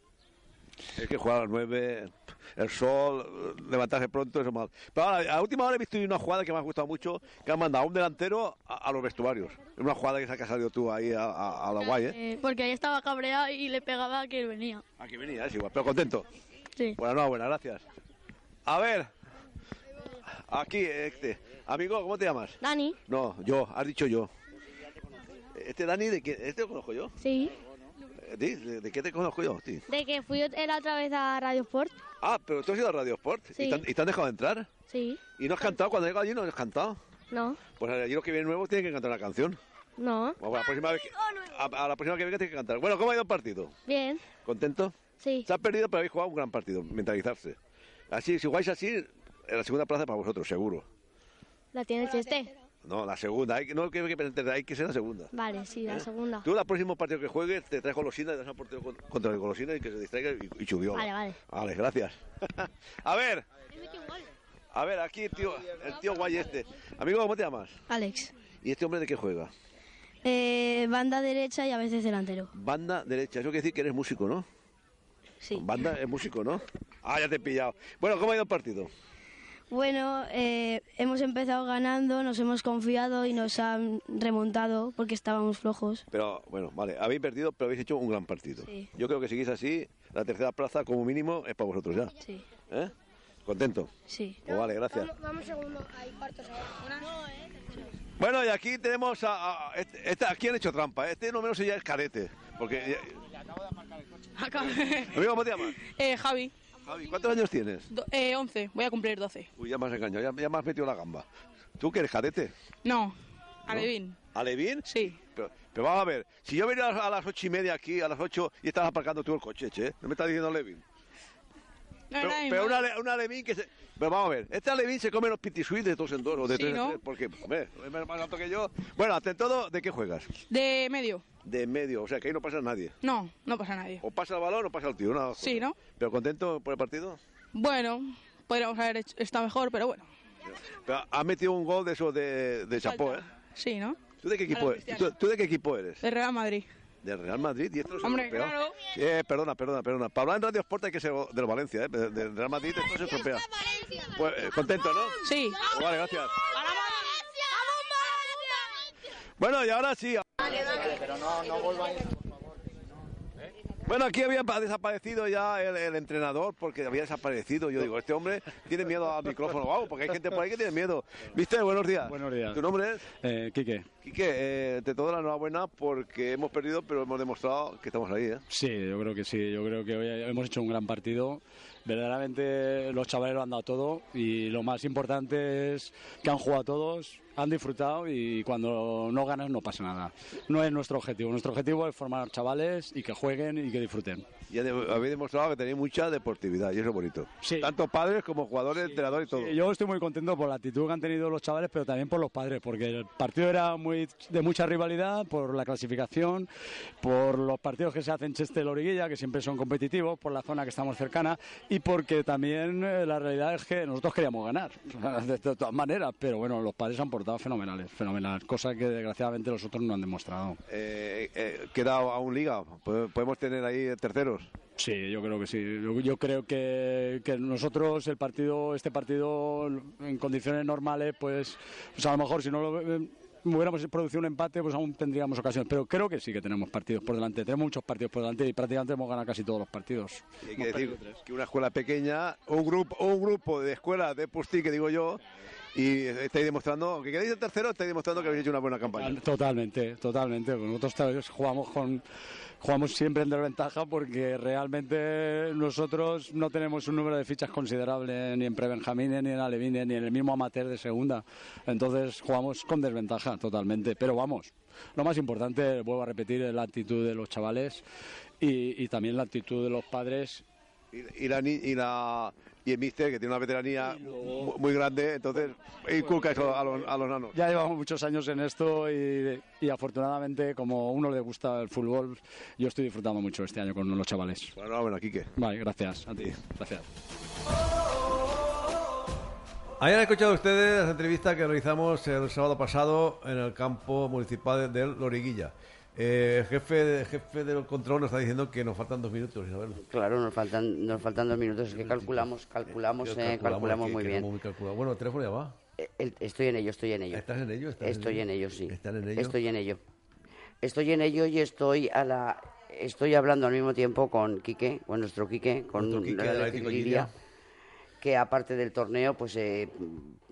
Es que jugar a las 9, el sol, levantarse pronto, eso es mal. Pero ahora, a última hora he visto una jugada que me ha gustado mucho, que han mandado a un delantero a, a los vestuarios. Es una jugada que se ha salido tú ahí a, a- a la guay, ¿eh? Eh, porque ahí estaba cabreado y le pegaba a que venía. Aquí venía, es igual, pero contento. Sí. Bueno, gracias. A ver, aquí, este. Amigo, ¿cómo te llamas? Dani. No, yo, has dicho yo. Este Dani, ¿de qué? ¿Este lo conozco yo? Sí. di, ¿De, de qué te conozco yo? De que fui la otra vez a Radio Sport. Ah, pero tú has ido a Radio Sport. Sí. ¿Y, te han, y te han dejado entrar? Sí. ¿Y no has cantado? Cuando llegas allí no has cantado. No. Pues allí los que vienen nuevos tienen que cantar una canción. No. Bueno, la próxima vez que, a, a la próxima que venga tienes que cantar. Bueno, ¿cómo ha ido el partido? Bien. ¿Contento? Sí. Se ha perdido, pero habéis jugado un gran partido. Mentalizarse. Así, si jugáis así, en la segunda plaza para vosotros, seguro. La tiene el Cheste. No, la segunda. Hay, que- no hay que, hay que ser la segunda. Vale, sí, la segunda. Tú, el próximo partido que juegues, te traes golosina y das a portero con- contra el golosina y que se distraiga y, y. Vale, vale. Vale, gracias. <laughs> a ver. A ver, aquí el tío, el tío guay este. Amigo, ¿cómo te llamas? Alex. ¿Y este hombre de qué juega? Eh, banda derecha y a veces delantero. Banda derecha. Eso quiere decir que eres músico, ¿no? Sí. Banda es músico, ¿no? Ah, ya te he pillado. Bueno, ¿cómo ha ido el partido? Bueno, eh, hemos empezado ganando, nos hemos confiado y nos han remontado porque estábamos flojos. Pero bueno, vale, habéis perdido, pero habéis hecho un gran partido. Sí. Yo creo que seguís así, la tercera plaza como mínimo es para vosotros ya. Sí. ¿Eh? ¿Contento? Sí. Pues vale, gracias. Vamos segundo, hay cuartos ahora. Bueno, y aquí tenemos a... a- este- esta- aquí han hecho trampa, ¿eh? este no menos ya es carete. Porque... Amigo, ¿cómo te llamas? Eh, Javi, Javi, ¿cuántos años tienes? do- eh, 11, voy a cumplir 12. Uy, ya me has engañado, ya, ya me has metido la gamba. ¿Tú que eres cadete? No, Alevín. ¿Alevín? Sí. Pero, pero vamos a ver, si yo venía a las- ocho y media aquí, a las ocho, y estás aparcando tú el coche, che, ¿no me estás diciendo Alevín? Pero, pero ale- alevín que se... Pero vamos a ver, este alevín se come los pitisuis de dos en dos, o de Sí, tres en ¿no? tres, porque, hombre, es más alto que yo. Bueno, ante todo, ¿de qué juegas? De medio. De medio, o sea, que ahí no pasa nadie. No, no pasa nadie. O pasa el balón o pasa el tío, Sí, ¿no? ¿Pero contento por el partido? Bueno, podríamos haber hecho- estado mejor, pero bueno. Pero has metido un gol de esos de, de chapó, ¿eh? Sí, ¿no? ¿Tú de qué equipo, eres? ¿Tú, tú de qué equipo eres? De Real Madrid. ¿Del Real Madrid? ¿Y esto es Hombre, europeo? claro. Eh, perdona, perdona, perdona. Para hablar en Radio Sport hay que ser del Valencia, ¿eh? Del Real Madrid esto es europeo. Pues, eh, contento, ¿no? Sí. Pues vale, gracias. Bueno, y ahora sí. Pero no, no volváis. Bueno, aquí había pa- desaparecido ya el, el entrenador porque había desaparecido. Yo digo, este hombre tiene miedo al micrófono algo, porque hay gente por ahí que tiene miedo. ¿Viste? Buenos días. Buenos días. ¿Tu nombre es? Eh, Quique. Quique, eh, te doy la enhorabuena porque hemos perdido, pero hemos demostrado que estamos ahí, ¿eh? Sí, yo creo que sí. Yo creo que hoy hemos hecho un gran partido. Verdaderamente los chavales lo han dado todo y lo más importante es que han jugado todos, han disfrutado y cuando no ganas no pasa nada. No es nuestro objetivo. Nuestro objetivo es formar chavales y que jueguen y que disfruten. Y habéis demostrado que tenéis mucha deportividad y eso es bonito. Tanto padres como jugadores, entrenadores y todo. Sí, yo estoy muy contento por la actitud que han tenido los chavales, pero también por los padres, porque el partido era muy de mucha rivalidad, por la clasificación, por los partidos que se hacen Cheste-Loriguilla, que siempre son competitivos, por la zona que estamos cercana, y porque también eh, la realidad es que nosotros queríamos ganar, <laughs> de, todas maneras, pero bueno, los padres han portado fenomenales, fenomenal, cosa que desgraciadamente los otros no han demostrado. Eh, eh, queda aún liga. ¿Pod- ¿Podemos tener ahí terceros? Sí, yo creo que sí. Yo, yo creo que, que nosotros el partido, este partido en condiciones normales, pues, pues a lo mejor si no lo eh, hubiéramos producido un empate, pues aún tendríamos ocasiones. Pero creo que sí que tenemos partidos por delante. Tenemos muchos partidos por delante y prácticamente hemos ganado casi todos los partidos. Y hay que decir que una escuela pequeña, un grupo, un grupo de escuelas de Pusti, que digo yo, y estáis demostrando, aunque quedáis el tercero, estáis demostrando que habéis hecho una buena campaña. Totalmente, totalmente. Nosotros jugamos con jugamos siempre en desventaja porque realmente nosotros no tenemos un número de fichas considerable ni en prebenjamines, ni en alevines, ni en el mismo amateur de segunda. Entonces jugamos con desventaja totalmente. Pero vamos, lo más importante, vuelvo a repetir, es la actitud de los chavales y, y también la actitud de los padres Y, y la, ni- y, la, y el míster, que tiene una veteranía mu- muy grande, entonces inculca eso a los, a los nanos. Ya llevamos muchos años en esto y, y afortunadamente, como a uno le gusta el fútbol, yo estoy disfrutando mucho este año con los chavales. Bueno, bueno, Quique. Vale, gracias a ti. Gracias. Hayan escuchado ustedes la entrevista que realizamos el sábado pasado en el campo municipal de Loriguilla. Eh, jefe, jefe del control nos está diciendo que nos faltan dos minutos, Isabel. Claro, nos faltan, nos faltan dos minutos. Es que calculamos, calculamos, eh, calculamos, que- muy que bien. muy. Bueno, el teléfono ya va. Eh, el- estoy en ello, estoy en ello. ¿Estás en ello? ¿Estás en estoy ello? en ello, sí. ¿Están en ello? Estoy en ello. Estoy en ello y estoy a la estoy hablando al mismo tiempo con Quique, con nuestro Quique, con Nuestro Quique la Lliria. que aparte del torneo, pues eh,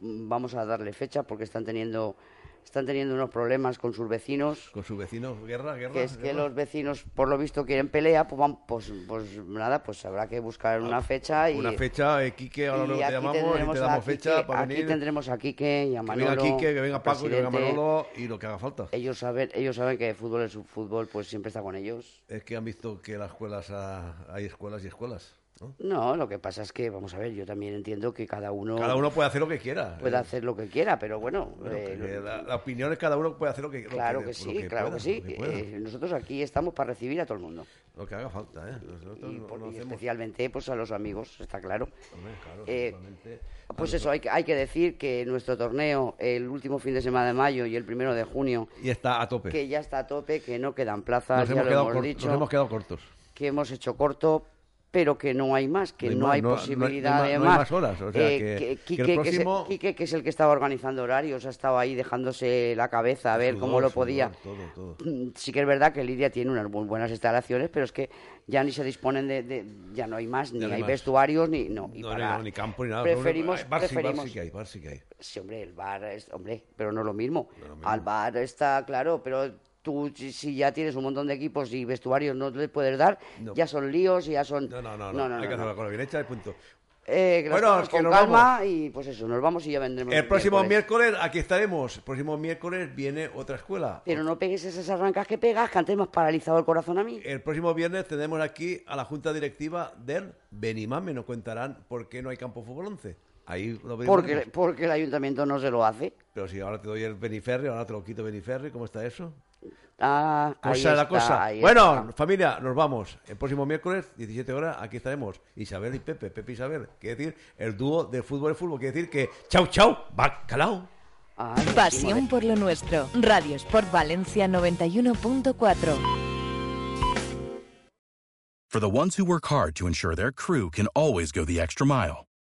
vamos a darle fecha porque están teniendo están teniendo unos problemas con sus vecinos. Con sus vecinos, guerra, guerra. Que es que los vecinos, por lo visto, quieren pelea, pues, van- pues, pues nada, pues habrá que buscar una fecha y... Una fecha, eh, Quique, ahora luego te aquí llamamos y te damos Quique- fecha para aquí venir. tendremos a Quique y a Que Manolo. venga Quique, que venga Paco, que venga. Manolo y lo que haga falta. Ellos saben, ellos saben que fútbol es fútbol, pues siempre está con ellos. Es que han visto que las escuelas, ah, hay escuelas y escuelas. ¿No? No, lo que pasa es que, vamos a ver, yo también entiendo que cada uno... Cada uno puede hacer lo que quiera. puede eh. hacer lo que quiera, pero bueno... Bueno, eh, que la, la opinión es cada uno puede hacer lo que, lo claro que, que sí, que claro que sí. que. Eh, nosotros aquí estamos para recibir a todo el mundo. Lo que haga falta, ¿eh? Nosotros Y, no- por- no y hacemos- especialmente pues a los amigos, está claro. Hombre, claro, Eh, pues eso, hay, que- hay que decir que nuestro torneo, el último fin de semana de mayo y el primero de junio, Y está a tope. que ya está a tope, que no quedan plazas, nos, ya hemos lo hemos dicho, nos hemos quedado cortos. que hemos hecho corto, pero que no hay más, que No hay no, posibilidad de más. Eh, que- que el Quique, que es- el que estaba organizando horarios, ha estado ahí dejándose la cabeza a ver cómo lo podía. todo, todo. Mm, Sí que es verdad que Lidia tiene unas muy buenas instalaciones, pero es que ya ni se disponen de, de- ya no hay más, ni no hay vestuarios, ni no. Y No, para- no, ni campo ni nada. Preferimos, Bar sí, bar preferimos. sí que hay, bar sí que hay. Sí, hombre, el bar, es, hombre, pero no lo mismo. Al bar está claro, pero tú si, ya tienes un montón de equipos y vestuarios no le puedes dar, No. ya son líos y ya son... No, no, no, no, hay que hacer la cosa bien hecha y punto. Eh, que Bueno, cosas es que con nos calma vamos. y pues eso, nos vamos y ya vendremos. El próximo miércoles. miércoles aquí estaremos. El próximo miércoles viene otra escuela. Pero no pegues esas arrancas que pegas, que antes me has paralizado el corazón a mí. El próximo viernes tenemos aquí a la junta directiva del Benimame. Nos contarán por qué no hay campo fútbol 11. Ahí lo Porque, porque el ayuntamiento no se lo hace. Pero si ahora te doy el Beniferri, ahora te lo quito Beniferri, ¿cómo está eso? Ah, ahí es la está, cosa. ahí Bueno, está. familia, nos vamos. El próximo miércoles, 17 horas, aquí estaremos. Isabel y Pepe, Pepe y Isabel. Quiere decir, el dúo de fútbol y fútbol. Quiere decir que chau, chau, bacalao. Pasión por lo nuestro. Radio Sport Valencia 91.4. For the ones who work hard to ensure their crew can always go the extra mile,